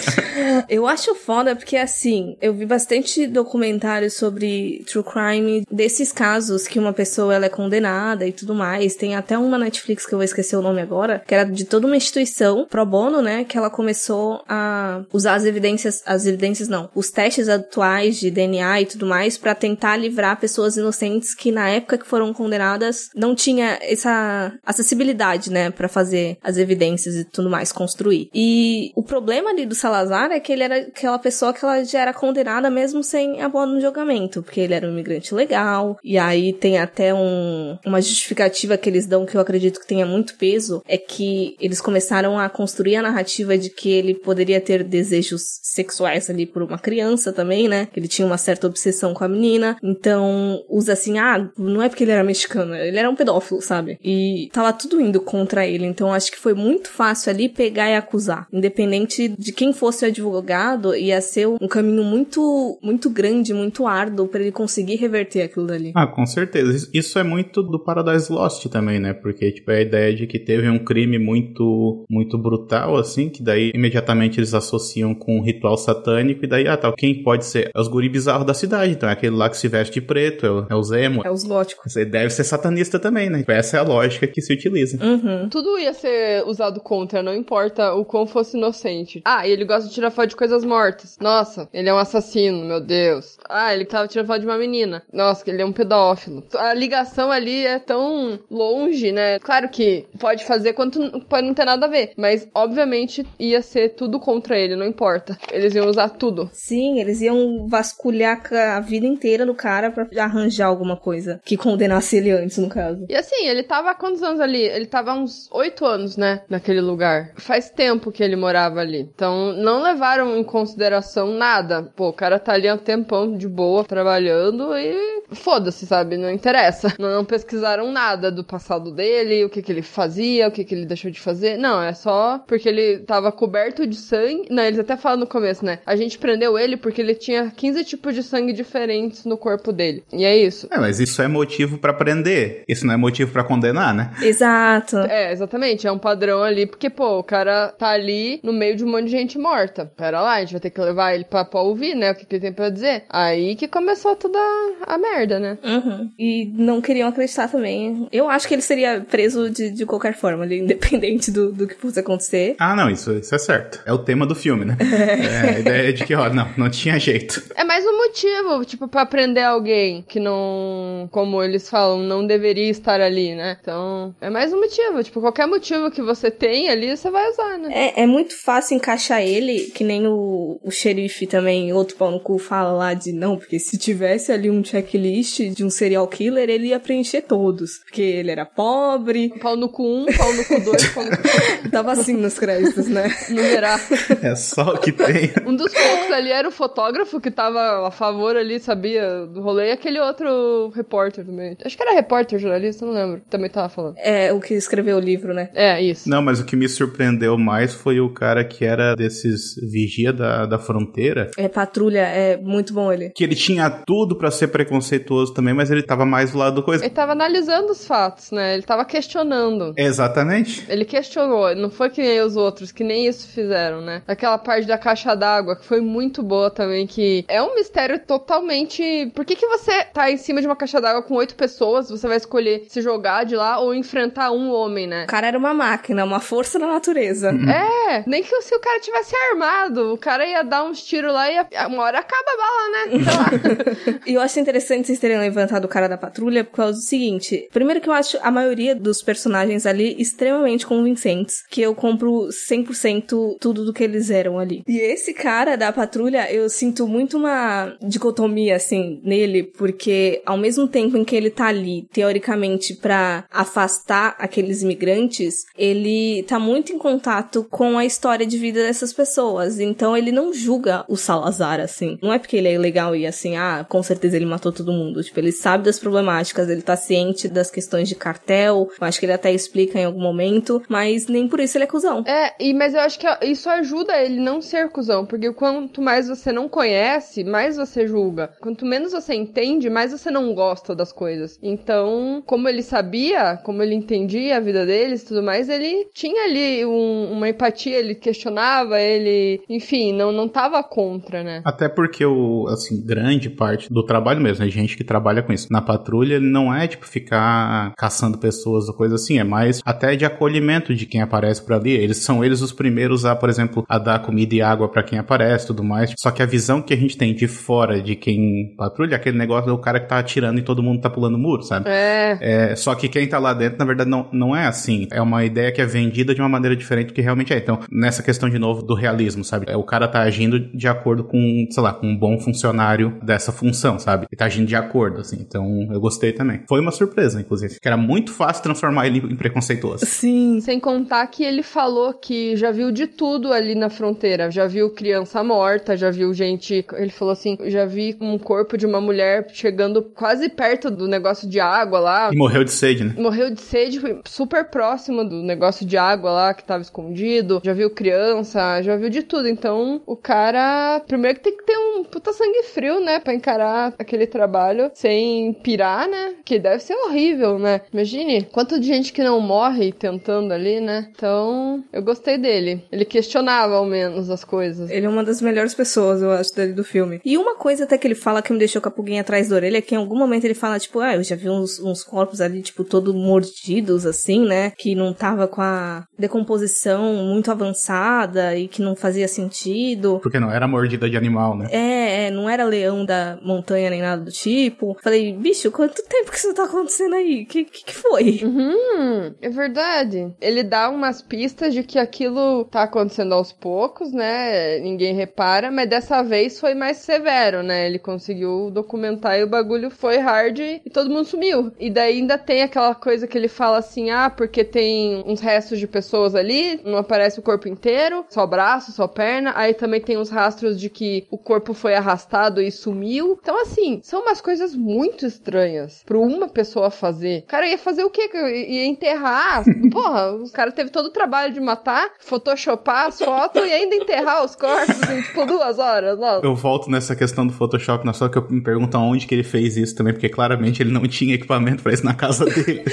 eu acho foda porque, assim, eu vi bastante documentários sobre true crime desses casos que uma pessoa ela é condenada e tudo mais. Tem até uma Netflix que eu vou esquecer o nome agora, que era de toda uma instituição pro bono, né, que ela começou a usar as evidências, as evidências não, os testes atuais de DNA e tudo mais pra tentar livrar pessoas inocentes que na época que foram condenadas não tinha essa acessibilidade, né, Pra fazer as evidências e tudo mais, construir. E o problema ali do Salazar é que ele era aquela pessoa que ela já era condenada mesmo sem a bola no julgamento, porque ele era um imigrante legal, e aí tem até um, uma justificativa que eles dão que eu acredito que tenha muito peso, é que eles começaram a construir a narrativa de que ele poderia ter desejos sexuais ali por uma criança também, né? Que ele tinha uma certa obsessão com a menina. Então, usa assim, ah, não é porque ele era mexicano, ele era um pedófilo, sabe? E tava tudo indo contra ele. Então, acho que foi muito fácil ali pegar e acusar. Independente de quem fosse o advogado, ia ser um caminho muito, muito grande, muito árduo para ele conseguir reverter aquilo dali. Ah, com certeza. Isso- é muito do Paradise Lost também, né? Porque, tipo, é a ideia de que teve um crime muito, muito brutal, assim, que daí imediatamente eles associam com um ritual satânico, e daí, ah, tá, quem pode ser? É os guri bizarros da cidade, então é aquele lá que se veste de preto, é o, é o Zemo. É os góticos. Você deve ser satanista também, né? Essa é a lógica que se utiliza. Uhum. Tudo ia ser usado contra, não importa o quão fosse inocente. Ah, e ele gosta de tirar foto de coisas mortas. Nossa, ele é um assassino, meu Deus. Ah, ele tava tirando foto de uma menina. Nossa, ele é um pedófilo. A ligação ali é tão longe, né? Claro que pode fazer quanto pode não ter nada a ver, mas obviamente ia ser tudo contra ele, não importa. Eles iam usar tudo. Sim, eles iam vasculhar a vida inteira do cara pra arranjar alguma coisa que condenasse ele antes, no caso. E assim, ele tava há quantos anos ali? Ele tava há uns oito anos, né? Naquele lugar. Faz tempo que ele morava ali. Então, não levaram em consideração nada. Pô, o cara tá ali há um tempão de boa, trabalhando e foda-se, sabe? Não interessa. Não, não pesquisaram nada do passado dele, o que que ele fazia, o que que ele deixou de fazer. Não, é só porque ele tava coberto de sangue. Não, eles até falam no começo, né? A gente prendeu ele porque ele tinha 15 tipos de sangue diferentes no corpo dele. E é isso. É, mas isso é motivo pra prender. Isso não é motivo pra condenar, né? Exato. É, exatamente. É um padrão ali, porque, pô, o cara tá ali no meio de um monte de gente morta. Pera lá, a gente vai ter que levar ele pra, pra ouvir, né? O que, que ele tem pra dizer. Aí que começou toda a merda. né? Uhum. E não queriam acreditar também. Eu acho que ele seria preso de, de qualquer forma, ali, independente do, do que fosse acontecer. Ah, não, isso, isso é certo. É o tema do filme, né? É, a ideia é de que, ó, não, não tinha jeito. É mais um motivo, tipo, pra prender alguém que não, como eles falam, não deveria estar ali, né? Então, é mais um motivo. Tipo, qualquer motivo que você tem ali, você vai usar, né? É, é muito fácil encaixar ele, que nem o, o xerife também, outro pau no cu, fala lá de não, porque se tivesse ali um checklist de um serial killer, ele ia preencher todos. Porque ele era pobre. Pau no cu 1, pau no cu 2, pau no cu 3. Tava assim nos créditos, né? Numerar. É só o que tem. Um dos poucos ali era o fotógrafo que tava a favor ali, sabia do rolê, e aquele outro repórter também. Acho que era repórter, jornalista, não lembro. Também tava falando. É, o que escreveu o livro, né? É, isso. Não, mas o que me surpreendeu mais foi o cara que era desses vigia da, da fronteira. É, patrulha, é muito bom ele. Que ele tinha tudo pra ser preconceituoso também, mas ele tava mais do lado do coisa. Ele tava analisando os fatos, né? Ele tava questionando. Exatamente. Ele questionou, não foi que nem os outros, que nem isso fizeram, né? Aquela parte da caixa d'água, que foi muito boa também, que é um mistério totalmente. Por que, que você tá em cima de uma caixa d'água com oito pessoas, você vai escolher se jogar de lá ou enfrentar um homem, né? O cara era uma máquina, uma força da natureza. É, nem que se o cara tivesse armado, o cara ia dar uns tiros lá e ia... uma hora acaba a bala, né? Sei lá. E eu acho interessante vocês terem levantado o cara da patrulha por causa do seguinte. Primeiro que eu acho a maioria dos personagens ali extremamente convincentes, que eu compro 100% tudo do que eles eram ali. E esse cara da patrulha, eu sinto muito uma dicotomia, assim, nele, porque ao mesmo tempo em que ele tá ali, teoricamente, pra afastar aqueles imigrantes, ele tá muito em contato com a história de vida dessas pessoas. Então ele não julga o Salazar, assim. Não é porque ele é legal e assim, ah, com certeza ele matou todo mundo. Tipo, ele sabe das problemáticas, ele tá ciente das questões de cartel. Eu acho que ele até explica em algum momento, mas nem por isso ele é cuzão. É, e, mas eu acho que isso ajuda ele não ser cuzão, porque quanto mais você não conhece, mais você julga. Quanto menos você entende, mais você não gosta das coisas. Então, como ele sabia, como ele entendia vida deles e tudo mais, ele tinha ali um- uma empatia, ele questionava, ele, enfim, não, não tava contra, né? Até porque o, assim, grande parte do trabalho mesmo, né? Gente que trabalha com isso. Na patrulha, ele não é, tipo, ficar caçando pessoas ou coisa assim. É mais até de acolhimento de quem aparece por ali. Eles são eles os primeiros a, por exemplo, a dar comida e água pra quem aparece e tudo mais. Só que a visão que a gente tem de fora de quem patrulha é aquele negócio do cara que tá atirando e todo mundo tá pulando muro, sabe? É, É, só que quem tá lá dentro, na verdade, não, não é assim. É uma ideia que é vendida de uma maneira diferente do que realmente é. Então, nessa questão de novo do realismo, sabe? É, o cara tá agindo de acordo com, sei lá, com um bom funcionário dessa função, sabe? Ele tá agindo de acordo, assim. Então, eu gostei também. Foi uma surpresa, inclusive. Que era muito fácil transformar ele em preconceituoso. Sim. Sem contar que ele falou que já viu de tudo ali na fronteira. Já viu criança morta, já viu gente. Ele falou assim: já vi um corpo de uma mulher chegando quase perto do negócio de água lá. E morreu de sede, né? Morreu de sede, foi super próximo do negócio de água lá que tava escondido. Já viu criança, já viu de tudo. Então, o cara. Primeiro que tem que ter um puta sangue frio, né? Pra encarar aquele trabalho sem pirar, né? Que deve ser horrível, né? Imagine quanto de gente que não morre tentando ali, né? Então, eu gostei dele. Ele questionava ao menos as coisas. Ele é uma das melhores pessoas, eu acho, dele do filme. E uma coisa até que ele fala que me deixou com a pulguinha atrás da orelha é que em algum momento ele fala, tipo, ah, eu já vi uns, uns corpos ali, tipo, todo mordidos, assim, né? Que não tava com a decomposição muito avançada e que não fazia sentido. Porque não era mordida de animal, né? É, é, não era leão da montanha nem nada do tipo. Falei, bicho, quanto tempo que isso tá acontecendo aí? Que que, que foi? Hum, é verdade. Ele dá umas pistas de que aquilo tá acontecendo aos poucos, né? Ninguém repara, mas dessa vez foi mais severo, né? Ele conseguiu documentar e o bagulho foi hard e todo mundo sumiu. E daí ainda tem aquela coisa que ele fala assim: porque tem uns restos de pessoas ali, não aparece o corpo inteiro, só braço, só perna. Aí também tem os rastros de que o corpo foi arrastado e sumiu. Então, assim, são umas coisas muito estranhas pra uma pessoa fazer. O cara ia fazer o quê? Ia enterrar? Porra, os cara teve todo o trabalho de matar, photoshopar as fotos e ainda enterrar os corpos em, tipo, duas horas. Nossa. Eu volto nessa questão do Photoshop, na só que eu me pergunto aonde que ele fez isso também, porque claramente ele não tinha equipamento pra isso na casa dele.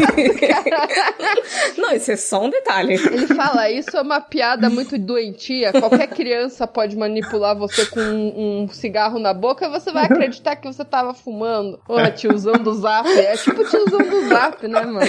Não, isso é só um detalhe. Ele fala, isso é uma piada muito doentia. Qualquer criança pode manipular você com um, um cigarro na boca e você vai acreditar que você tava fumando. Porra, tiozão do zap. É tipo tiozão do zap, né, mano?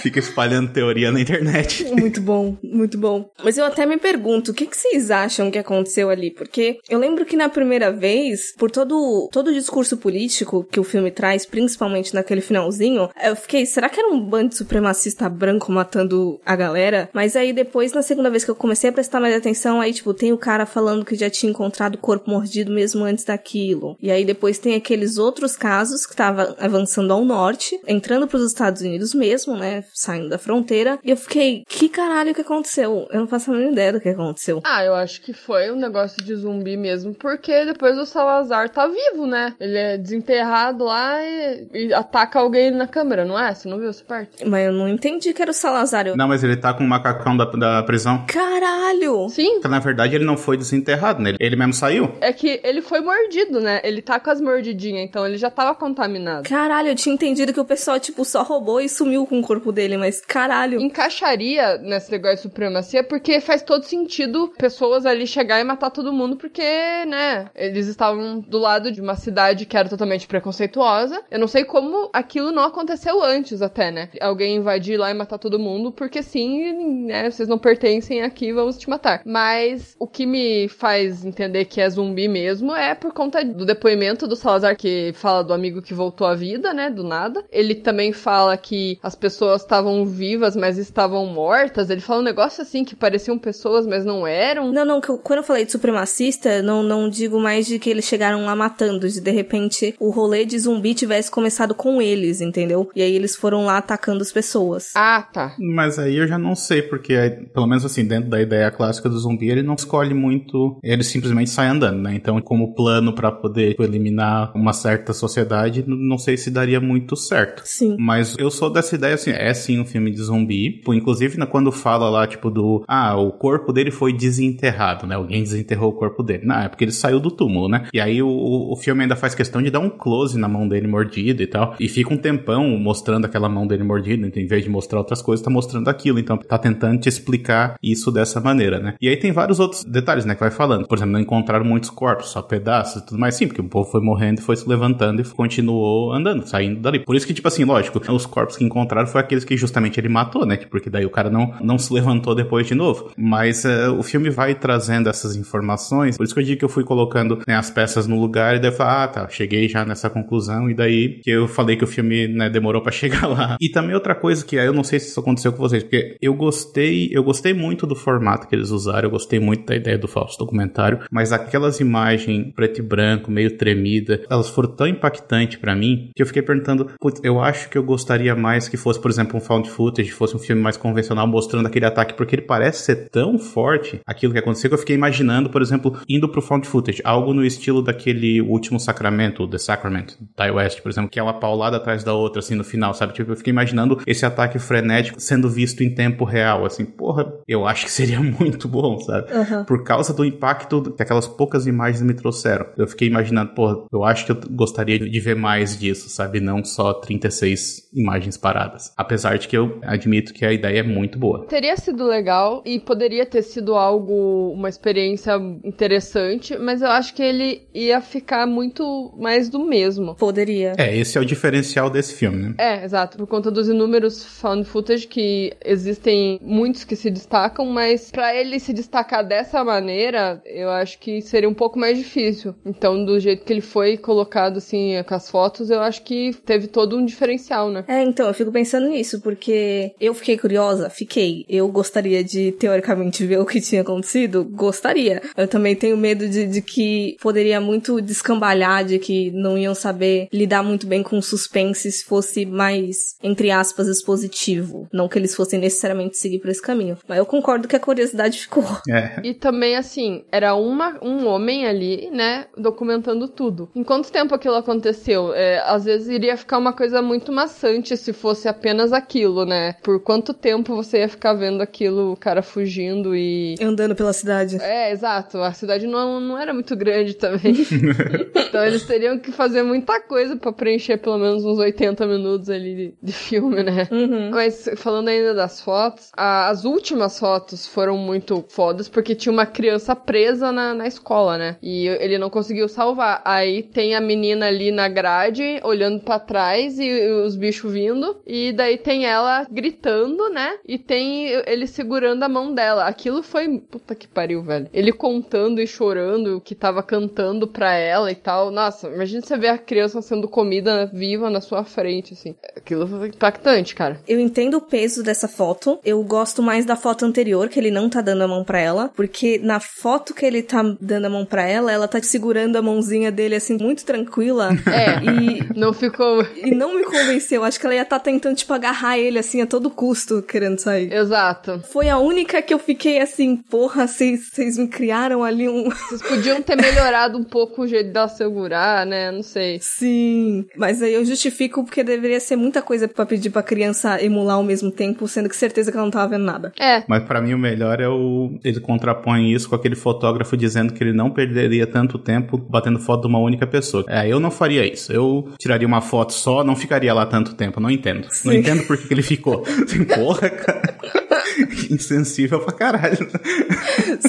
Fica espalhando teoria na internet. Muito bom, muito bom. Mas eu até me pergunto, o que, que vocês acham que aconteceu ali? Porque eu lembro que na primeira vez, por todo, todo o discurso político que o filme traz, principalmente naquele finalzinho, eu fiquei, será que era um bando supremacista branco matando a galera? Mas aí depois, na segunda vez que eu comecei a prestar mais atenção, aí, tipo, tem o cara falando que já tinha encontrado o corpo mordido mesmo antes daquilo. E aí depois tem aqueles outros casos que tava avançando ao norte, entrando pros Estados Unidos mesmo, né? Saindo da fronteira. E eu fiquei, que caralho que aconteceu? Eu não faço a mínima ideia do que aconteceu. Ah, eu acho que foi um negócio de zumbi mesmo, porque depois o Salazar tá vivo, né? Ele é desenterrado lá e, e ataca alguém na câmera, não é? Você não viu essa parte? Mas eu não entendi que era o Salazar. Eu... Não, mas ele tá com o macacão da, da prisão. Caralho! Sim. Na verdade, ele não foi desenterrado, né? Ele mesmo saiu. É que ele foi mordido, né? Ele tá com as mordidinhas, então ele já tava contaminado. Caralho, eu tinha entendido que o pessoal, tipo, só roubou e sumiu com o corpo dele, mas caralho. Encaixaria nesse negócio de supremacia porque faz todo sentido pessoas ali chegar e matar todo mundo porque, né, eles estavam do lado de uma cidade que era totalmente preconceituosa. Eu não sei como aquilo não aconteceu antes até, né? Alguém invadir lá e matar todo mundo porque sim, né, vocês não pertencem aqui, vamos te matar. Mas o que me faz entender que é zumbi mesmo é por conta do depoimento do Salazar que fala do amigo que voltou à vida, né, do nada. Ele também fala que as pessoas estavam vivas, mas estavam mortas. Ele fala um negócio assim que pareciam pessoas, mas não eram. Não, não, quando eu falei de supremacista, não, não digo mais de que eles chegaram lá matando, de de repente o rolê de zumbi tivesse começado com eles, entendeu? E aí eles foram lá atacando as pessoas. Ah, tá. Mas aí eu já não sei, porque aí, pelo menos assim, dentro da ideia clássica do zumbi, ele não escolhe muito, ele simplesmente sai andando, né? Então, como plano pra poder tipo, eliminar uma certa sociedade, não sei se daria muito certo. Sim. Mas eu sou dessa ideia assim, é sim um filme de zumbi. Pô, Inclusive, né, quando fala lá, tipo, do. Ah, o corpo dele foi desenterrado, né? Alguém desenterrou o corpo dele. Não, é porque ele saiu do túmulo, né? E aí o, o filme ainda faz questão de dar um close na mão dele mordida e tal. E fica um tempão mostrando aquela mão dele mordida. Então, em vez de mostrar outras coisas, tá mostrando aquilo. Então, tá tentando te explicar isso dessa maneira, né? E aí tem vários outros detalhes, né? Que vai falando. Por exemplo, não encontraram muitos corpos, só pedaços e tudo mais. Sim, porque o povo foi morrendo e foi se levantando e continuou andando, saindo dali. Por isso que, tipo assim, lógico, os corpos que encontraram foi aqueles que justamente ele matou, né? Porque daí o cara não, não se levantou depois de novo. Mas eh, o filme vai trazendo essas informações. Por isso que eu digo que eu fui colocando né, as peças no lugar e daí eu falei, ah, tá, cheguei já nessa conclusão. E daí que eu falei que o filme né, demorou pra chegar lá. E também outra coisa que aí eu não sei se isso aconteceu com vocês, porque eu gostei, eu gostei muito do formato que eles usaram, eu gostei muito da ideia do falso documentário, mas aquelas imagens preto e branco, meio tremida, elas foram tão impactantes pra mim que eu fiquei perguntando, putz, eu acho que eu gostaria mais que fosse, por exemplo, um found footage, fosse um filme mais convencional mostrando aquele ataque, porque ele parece ser tão forte aquilo que aconteceu que eu fiquei imaginando, por exemplo, indo pro found footage, algo no estilo daquele último sacramento, The Sacrament, Ty West, por exemplo, que é uma paulada atrás da outra, assim, no final, sabe? Tipo, eu fiquei imaginando esse ataque frenético sendo visto em tempo real, assim, porra, eu acho que seria muito bom, sabe? Aham. Por causa do impacto que aquelas poucas imagens me trouxeram. Eu fiquei imaginando, porra, eu acho que eu gostaria de ver mais disso, sabe? Não só 36 imagens paradas. Apesar de que eu admito que a ideia é muito boa. Teria sido legal e poderia ter sido algo, uma experiência interessante, mas eu acho que ele ia ficar muito mais do mesmo. Poderia. É, esse é o diferencial desse filme, né? É, exato, por conta dos inúmeros found footage que existem muitos que se destacam, mas pra ele se destacar dessa maneira, eu acho que seria um pouco mais difícil. Então, do jeito que ele foi colocado assim com as fotos, eu acho que teve todo um diferencial, né? É, então, eu fico pensando nisso, porque eu fiquei curiosa, fiquei. Eu gostaria de, teoricamente, ver o que tinha acontecido? Gostaria. Eu também tenho medo de, de que poderia muito descambalhar, de que não iam saber lidar muito bem com suspense se fosse mais, entre aspas, expositivo. Não que eles fossem necessariamente seguir por esse caminho. Mas eu concordo que a curiosidade ficou. É. E também, assim, era uma, um homem ali, né, documentando tudo. Em quanto tempo aquilo aconteceu? É, às vezes iria ficar uma coisa muito maçante se fosse apenas aquilo, né? Por quanto tempo você ia ficar vendo aquilo, o cara fugindo e. Andando pela cidade. É, exato. A cidade não, não era muito grande também. então eles teriam que fazer muita coisa pra preencher pelo menos uns 80 minutos ali de, de filme, né? Uhum. Mas falando ainda das fotos, a- as últimas fotos foram muito fodas porque tinha uma criança presa na, na escola, né? E ele não conseguiu salvar. Aí tem a menina ali na grade olhando pra trás e os bichos vindo. E daí tem ela gritando, né? E tem ele segurando a mão dela. Aquilo foi. Puta que pariu, velho. Ele contando e chorando o que tava cantando pra ela e tal. Nossa, imagina você ver a criança sendo comida viva na sua frente, assim. Aquilo foi impactante, cara. Eu entendo o peso dessa foto. Eu gosto mais da foto anterior, que ele não tá dando a mão pra ela. Porque na foto que ele tá dando a mão pra ela, ela tá segurando a mãozinha dele, assim, muito tranquila. É. E, Não ficou. e não me convenceu. Acho que ela ia estar tentando, tipo, agarrar ele, assim, a todo custo, querendo sair. Exato. Foi a única que eu fiquei assim, porra, vocês me criaram ali um. Vocês podiam ter melhorado um pouco o jeito dela segurar, né? Não sei. Sim. Mas aí eu justifico porque deveria ser muita coisa pra pedir pra criança emular ao mesmo tempo, sendo que certeza que ela não tava vendo nada. É. Mas pra mim o melhor é o. Ele contrapõe isso com aquele fotógrafo dizendo que ele não perderia tanto tempo batendo foto de uma única pessoa. É, eu não faria isso. Eu tiraria uma foto só, não ficaria lá tanto tempo. Não entendo. Não Sim. entendo por que, que ele ficou. Porra, cara. Insensível pra caralho.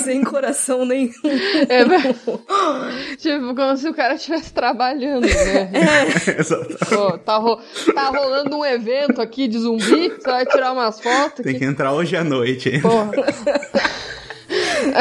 Sem coração nenhum. É, tipo, como se o cara estivesse trabalhando, né? Exato. Pô, tá, ro- tá rolando um evento aqui de zumbi, você vai tirar umas fotos Tem aqui. que entrar hoje à noite. Porra.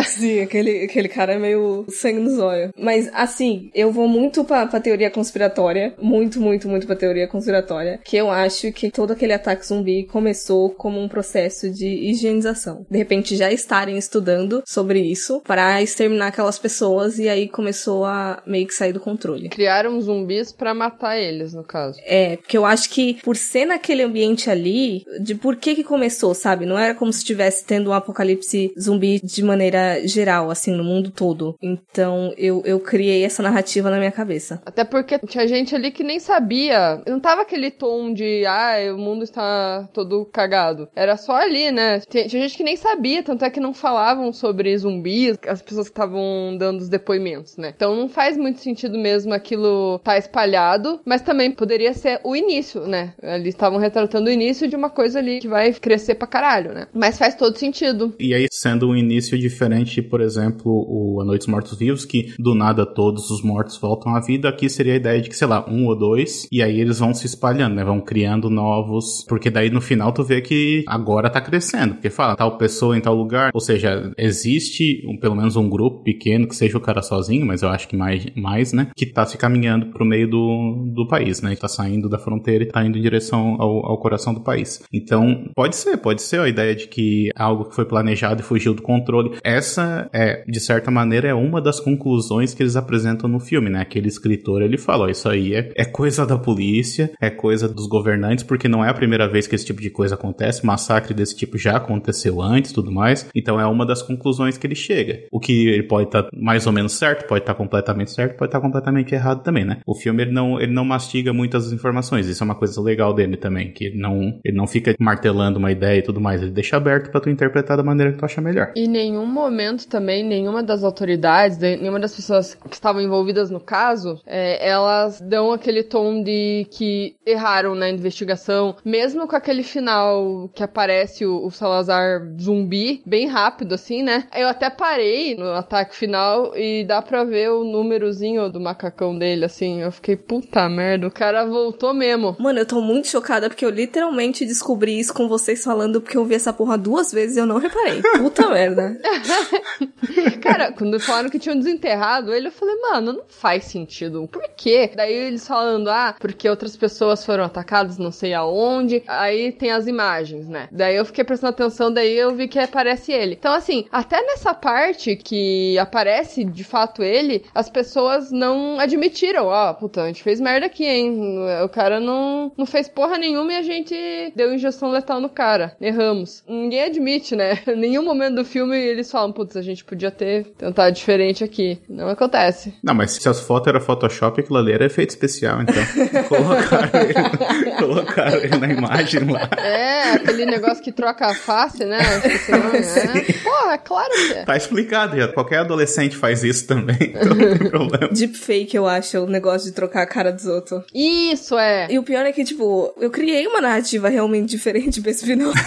Sim, aquele, aquele cara é meio sangue nos olhos. Mas, assim, eu vou muito pra, pra teoria conspiratória. Muito, muito, muito pra teoria conspiratória. Que eu acho que todo aquele ataque zumbi começou como um processo de higienização. De repente, já estarem estudando sobre isso para exterminar aquelas pessoas e aí começou a meio que sair do controle. Criaram zumbis pra matar eles, no caso. É, porque eu acho que por ser naquele ambiente ali, de por que que começou, sabe? Não era como se estivesse tendo um apocalipse zumbi de maneira geral, assim, no mundo todo. Então, eu, eu criei essa narrativa na minha cabeça. Até porque tinha gente ali que nem sabia. Não tava aquele tom de, ah, o mundo está todo cagado. Era só ali, né? Tinha, tinha gente que nem sabia, tanto é que não falavam sobre zumbis, as pessoas que estavam dando os depoimentos, né? Então não faz muito sentido mesmo aquilo tá espalhado, mas também poderia ser o início, né? Ali estavam retratando o início de uma coisa ali que vai crescer pra caralho, né? Mas faz todo sentido. E aí, sendo um início diferente, por exemplo, o A Noite dos Mortos Vivos, que do nada todos os mortos voltam à vida, aqui seria a ideia de que, sei lá, um ou dois, e aí eles vão se espalhando, né? Vão criando novos. Porque daí no final tu vê que agora tá crescendo. Porque fala, tal pessoa em tal lugar. Ou seja, existe um- pelo menos um grupo pequeno, que seja o cara sozinho, mas eu acho que mais, mais né? Que tá se caminhando pro meio do, do país, né? Que tá saindo da fronteira e tá indo em direção ao, ao coração do país. Então, pode ser, pode ser a ideia de que algo que foi planejado e fugiu do controle. Essa é, de certa maneira, é uma das conclusões que eles apresentam no filme, né? Aquele escritor, ele fala, ó, isso aí é, é coisa da polícia, é coisa dos governantes, porque não é a primeira vez que esse tipo de coisa acontece, massacre desse tipo já aconteceu antes, tudo mais. Então é uma das conclusões que ele chega. O que ele pode estar mais ou menos certo, pode estar completamente certo, pode estar completamente errado também, né? O filme ele não, ele não mastiga muitas informações, isso é uma coisa legal dele também, que ele não, ele não fica martelando uma ideia e tudo mais, ele deixa aberto pra tu interpretar da maneira que tu acha melhor. E em nenhum momento também, nenhuma das autoridades, de- nenhuma das pessoas que estavam envolvidas no caso, é, elas dão aquele tom de que erraram na investigação, mesmo com aquele final que aparece o, o Salazar zumbi, bem rápido assim, né? Eu até parei no ataque final e dá pra ver o númerozinho do macacão dele, assim. Eu fiquei, puta merda, o cara voltou mesmo. Mano, eu tô muito chocada porque eu literalmente descobri isso com vocês falando porque eu vi essa porra duas vezes e eu não reparei. Puta merda. Cara, quando falaram que tinham desenterrado ele, eu falei, mano, não faz sentido. Por quê? Daí eles falando, ah, porque outras pessoas foram atacadas não sei aonde. Aí tem as imagens, né? Daí eu fiquei prestando atenção, daí eu vi que aparece ele. Então, assim, até nessa parte que aparece de fato ele, as pessoas não admitiram. Ó, puta, a gente fez merda aqui, hein? O cara não, não fez porra nenhuma e a gente deu injeção letal no cara. Erramos. Ninguém admite, né? Em nenhum momento do filme eles falam falam, putz, a gente podia ter tentado diferente aqui. Não acontece. Não, mas se as fotos eram Photoshop, aquilo ali era efeito especial, então. colocaram, ele, colocaram ele na imagem lá. É, aquele negócio que troca a face, né? É. Pô, é claro que é. Tá explicado já. Qualquer adolescente faz isso também, então não tem problema. Deepfake, eu acho, o negócio de trocar a cara dos outros. Isso, é. E o pior é que, tipo, eu criei uma narrativa realmente diferente pra esse final.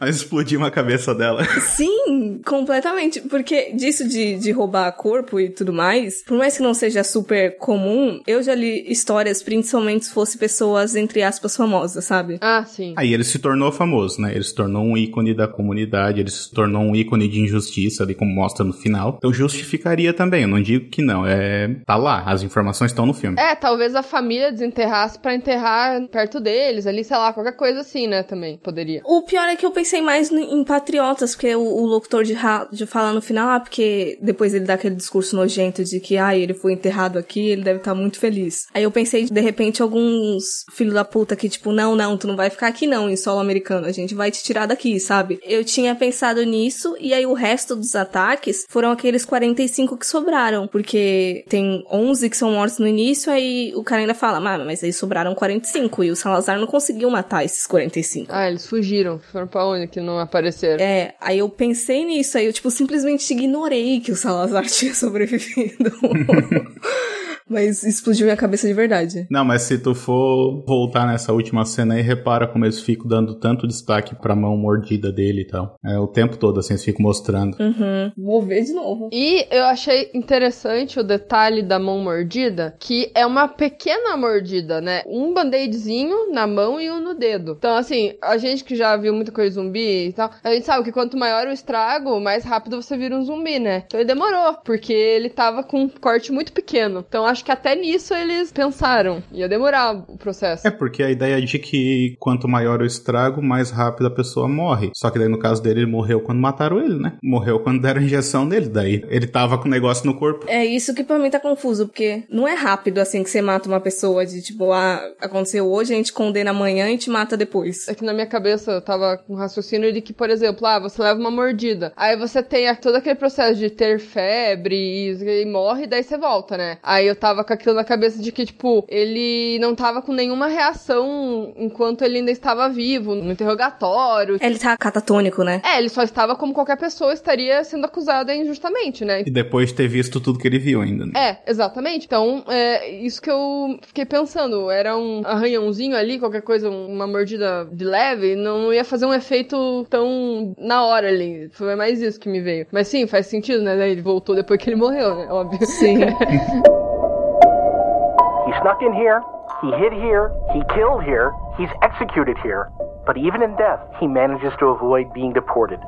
Mas explodiu a cabeça dela. Sim, completamente. Porque disso de, de roubar corpo e tudo mais, por mais que não seja super comum, eu já li histórias, principalmente se fosse pessoas, entre aspas, famosas, sabe? Ah, sim. Aí ele se tornou famoso, né? Ele se tornou um ícone da comunidade, ele se tornou um ícone de injustiça ali, como mostra no final. Então justificaria também, eu não digo que não, é... Tá lá, as informações estão no filme. É, talvez a família desenterrasse pra enterrar perto deles, ali, sei lá, qualquer coisa assim, né, também, poderia. O pior é que eu pensei mais em Patriotas, porque o, o locutor de, de fala no final, ah, porque depois ele dá aquele discurso nojento de que, ah, ele foi enterrado aqui, ele deve estar muito feliz. Aí eu pensei, de repente, alguns filhos da puta que, tipo, não, não, tu não vai ficar aqui não, em solo americano, a gente vai te tirar daqui, sabe? Eu tinha pensado nisso, e aí o resto dos ataques foram aqueles 45 que sobraram, porque tem 11 que são mortos no início, aí o cara ainda fala, mas aí sobraram 45, e o Salazar não conseguiu matar esses 45. Ah, eles fugiram, foram pra onde que não apareceram? É, aí eu pensei nisso, aí eu, tipo, simplesmente ignorei que o Salazar tinha sobrevivido. Mas explodiu minha cabeça de verdade. Não, mas se tu for voltar nessa última cena aí, repara como eles ficam dando tanto destaque pra mão mordida dele e tal. É o tempo todo, assim, eles ficam mostrando. Uhum. Vou ver de novo. E eu achei interessante o detalhe da mão mordida, que é uma pequena mordida, né? Um band-aidzinho na mão e um no dedo. Então, assim, a gente que já viu muita coisa zumbi e tal, a gente sabe que quanto maior o estrago, mais rápido você vira um zumbi, né? Então ele demorou, porque ele tava com um corte muito pequeno. Então acho que até nisso eles pensaram. Ia demorar o processo. É porque a ideia é de que quanto maior o estrago, mais rápido a pessoa morre. Só que daí no caso dele, ele morreu quando mataram ele, né? Morreu quando deram a injeção nele. Daí ele tava com o negócio no corpo. É isso que pra mim tá confuso, porque não é rápido assim que você mata uma pessoa de tipo, ah, aconteceu hoje, a gente condena amanhã e te mata depois. É que na minha cabeça eu tava com um raciocínio de que, por exemplo, ah, você leva uma mordida. Aí você tem todo aquele processo de ter febre e, e morre, daí você volta, né? Aí eu tava com aquilo na cabeça de que, tipo, ele não tava com nenhuma reação enquanto ele ainda estava vivo, no interrogatório. Ele tá catatônico, né? É, ele só estava como qualquer pessoa estaria sendo acusada injustamente, né? E depois de ter visto tudo que ele viu ainda, né? É, exatamente. Então, é isso que eu fiquei pensando. Era um arranhãozinho ali, qualquer coisa, uma mordida de leve, não ia fazer um efeito tão na hora ali. Foi mais isso que me veio. Mas sim, faz sentido, né? Ele voltou depois que ele morreu, né? Óbvio. Sim. Snuck in here, he hid here, he killed here, he's executed here. But even in death, he manages to avoid being deported.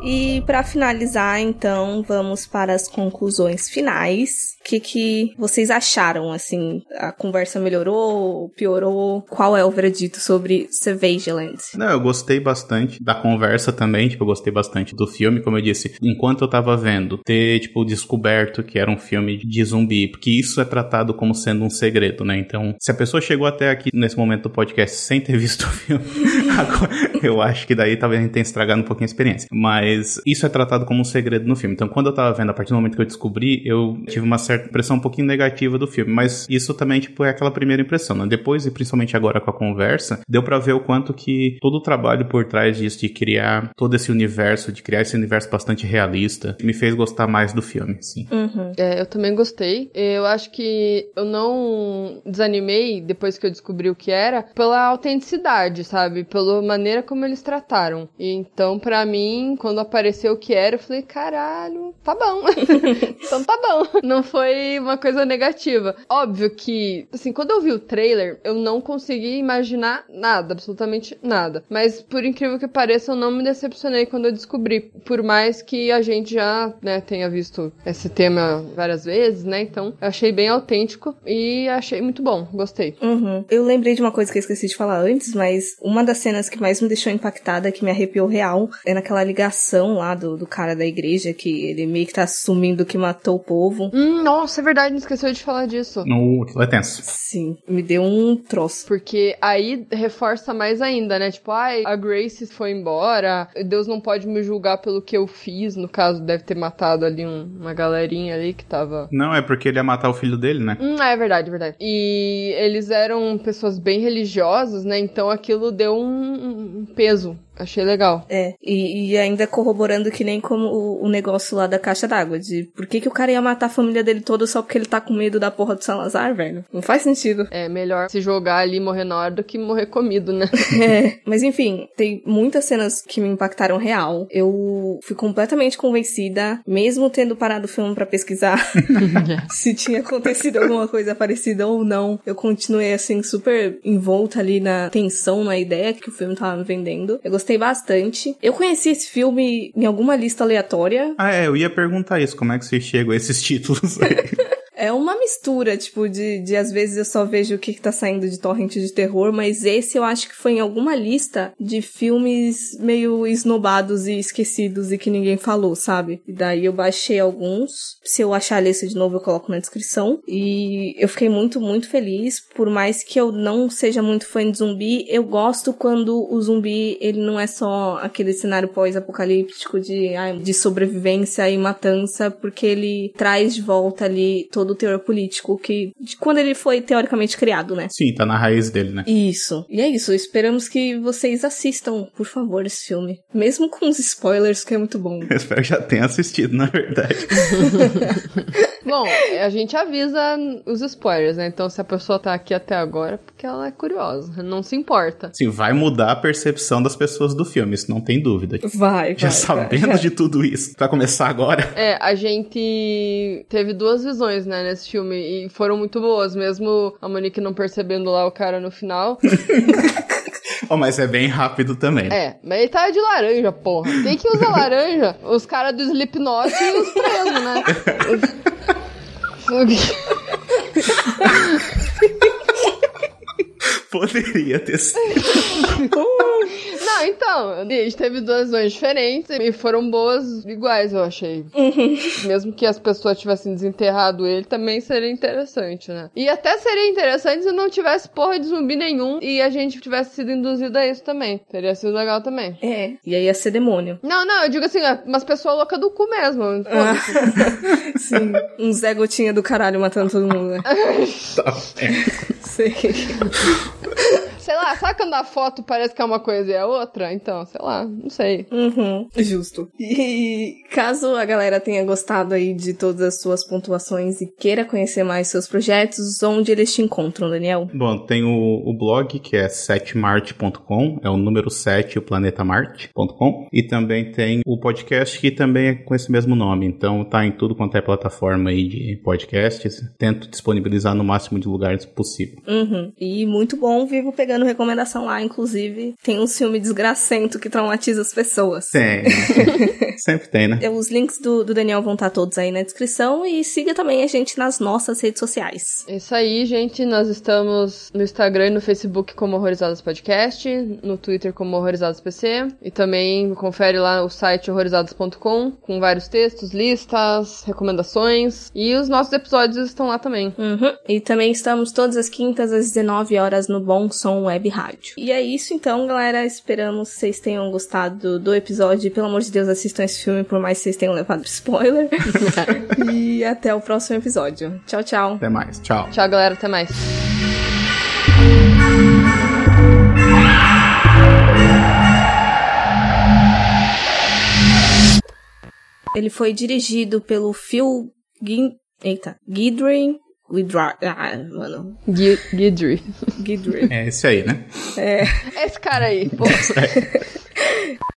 E para finalizar, então, vamos para as conclusões finais. Que, que vocês acharam, assim? A conversa melhorou, piorou? Qual é o veredito sobre Savageland? Não, eu gostei bastante da conversa também, tipo, eu gostei bastante do filme, como eu disse, enquanto eu tava vendo, ter, tipo, descoberto que era um filme de zumbi, porque isso é tratado como sendo um segredo, né? Então, se a pessoa chegou até aqui nesse momento do podcast sem ter visto o filme, eu acho que daí talvez a gente tenha estragado um pouquinho a experiência. Mas isso é tratado como um segredo no filme. Então, quando eu tava vendo, a partir do momento que eu descobri, eu tive uma certa impressão um pouquinho negativa do filme. Mas isso também, tipo, é aquela primeira impressão, né? Depois, e principalmente agora com a conversa, deu para ver o quanto que todo o trabalho por trás disso, de criar todo esse universo, de criar esse universo bastante realista, me fez gostar mais do filme, sim. Uhum. É, eu também gostei. Eu acho que eu não desanimei depois que eu descobri o que era pela autenticidade, sabe? Pela maneira como eles trataram. E então, para mim, quando apareceu o que era, eu falei, caralho, tá bom. então tá bom. Não foi uma coisa negativa. Óbvio que, assim, quando eu vi o trailer, eu não consegui imaginar nada, absolutamente nada. Mas, por incrível que pareça, eu não me decepcionei quando eu descobri. Por mais que a gente já, né, tenha visto esse tema várias vezes, né? Então, eu achei bem autêntico e achei muito bom. Gostei. Uhum. Eu lembrei de uma coisa que eu esqueci de falar antes, mas uma das cenas que mais me deixou impactada, que me arrepiou real, é naquela ligação lá do, do cara da igreja, que ele meio que tá assumindo que matou o povo. Hum, nossa, é verdade, não esqueceu de falar disso. No, aquilo é tenso. Sim, me deu um troço. Porque aí reforça mais ainda, né? Tipo, ai, a Grace foi embora, Deus não pode me julgar pelo que eu fiz. No caso, deve ter matado ali um- uma galerinha ali que tava. Não, é porque ele ia matar o filho dele, né? Hum, é verdade, verdade. E eles eram pessoas bem religiosas, né? Então aquilo deu um, um peso. Achei legal. É, e, e ainda corroborando que nem como o, o negócio lá da caixa d'água, de por que, que o cara ia matar a família dele toda só porque ele tá com medo da porra do Salazar, velho? Não faz sentido. É melhor se jogar ali e morrer na hora do que morrer comido, né? É, mas enfim, tem muitas cenas que me impactaram real. Eu fui completamente convencida, mesmo tendo parado o filme pra pesquisar se tinha acontecido alguma coisa parecida ou não. Eu continuei assim super envolta ali na tensão, na ideia que o filme tava me vendendo. Eu gostei bastante. Eu conheci esse filme em alguma lista aleatória. Ah, é, eu ia perguntar isso, como é que vocês chegam a esses títulos aí? É uma mistura, tipo, de, de às vezes eu só vejo o que, que tá saindo de torrent de terror, mas esse eu acho que foi em alguma lista de filmes meio esnobados e esquecidos e que ninguém falou, sabe? E daí eu baixei alguns. Se eu achar a lista de novo, eu coloco na descrição. E eu fiquei muito, muito feliz. Por mais que eu não seja muito fã de zumbi, eu gosto quando o zumbi, ele não é só aquele cenário pós-apocalíptico de, de sobrevivência e matança, porque ele traz de volta ali todo o teor político que, de quando ele foi teoricamente criado, né? Sim, tá na raiz dele, né? Isso. E é isso. Esperamos que vocês assistam, por favor, esse filme. Mesmo com os spoilers, que é muito bom. Eu espero que já tenha assistido, na verdade. Bom, a gente avisa os spoilers, né? Então se a pessoa tá aqui até agora, é porque ela é curiosa, não se importa. Sim, vai mudar a percepção das pessoas do filme, isso não tem dúvida. Vai, vai. Já sabendo vai. de tudo isso, vai começar agora? É, a gente teve duas visões, né, nesse filme, e foram muito boas, mesmo a Monique não percebendo lá o cara no final. Oh, mas é bem rápido também. É, mas ele tava de laranja, porra. Tem que usar laranja. Os caras do Slipknot e os presos, né? açougue. Poderia ter sido. Não, então, a gente teve duas visões diferentes e foram boas iguais, eu achei. Mesmo que as pessoas tivessem desenterrado ele, também seria interessante, né? E até seria interessante se não tivesse porra de zumbi nenhum e a gente tivesse sido induzido a isso também. Teria sido legal também. É, e aí ia ser demônio. Não, não, eu digo assim, é umas pessoas loucas do cu mesmo. Foda-se. Sim. Um Zé Gotinha do caralho matando todo mundo, né? Tá, é. Sei. Sei lá, sabe quando a foto parece que é uma coisa e é outra? Então, sei lá, não sei. Uhum, justo. E caso a galera tenha gostado aí de todas as suas pontuações e queira conhecer mais seus projetos, onde eles te encontram, Daniel? Bom, tem o, o blog que é setmarte.com, é o número 7, o planeta Marte.com, e também tem o podcast que também é com esse mesmo nome, então tá em tudo quanto é plataforma aí de podcasts, tento disponibilizar no máximo de lugares possível. Uhum. E muito bom, vivo pegando recomendação lá, inclusive. Tem um filme desgracento que traumatiza as pessoas. Tem. Sempre tem, né? Os links do, do Daniel vão estar todos aí na descrição e siga também a gente nas nossas redes sociais. Isso aí, gente. Nós estamos no Instagram e no Facebook como Horrorizadas Podcast, no Twitter como Horrorizadas PC e também confere lá o site horrorizadas.com com vários textos, listas, recomendações e os nossos episódios estão lá também. Uhum. E também estamos todas as quintas às 19 horas no Bom Som Web Rádio. E é isso então, galera. Esperamos que vocês tenham gostado do episódio. Pelo amor de Deus, assistam esse filme, por mais que vocês tenham levado spoiler. e até o próximo episódio. Tchau, tchau. Até mais. Tchau. Tchau, galera. Até mais. Ele foi dirigido pelo Phil Gin... Eita, Gidry... Widra... Ah, mano. Gui- Guidry. Gidry. É esse aí, né? É. Esse cara aí. Pô.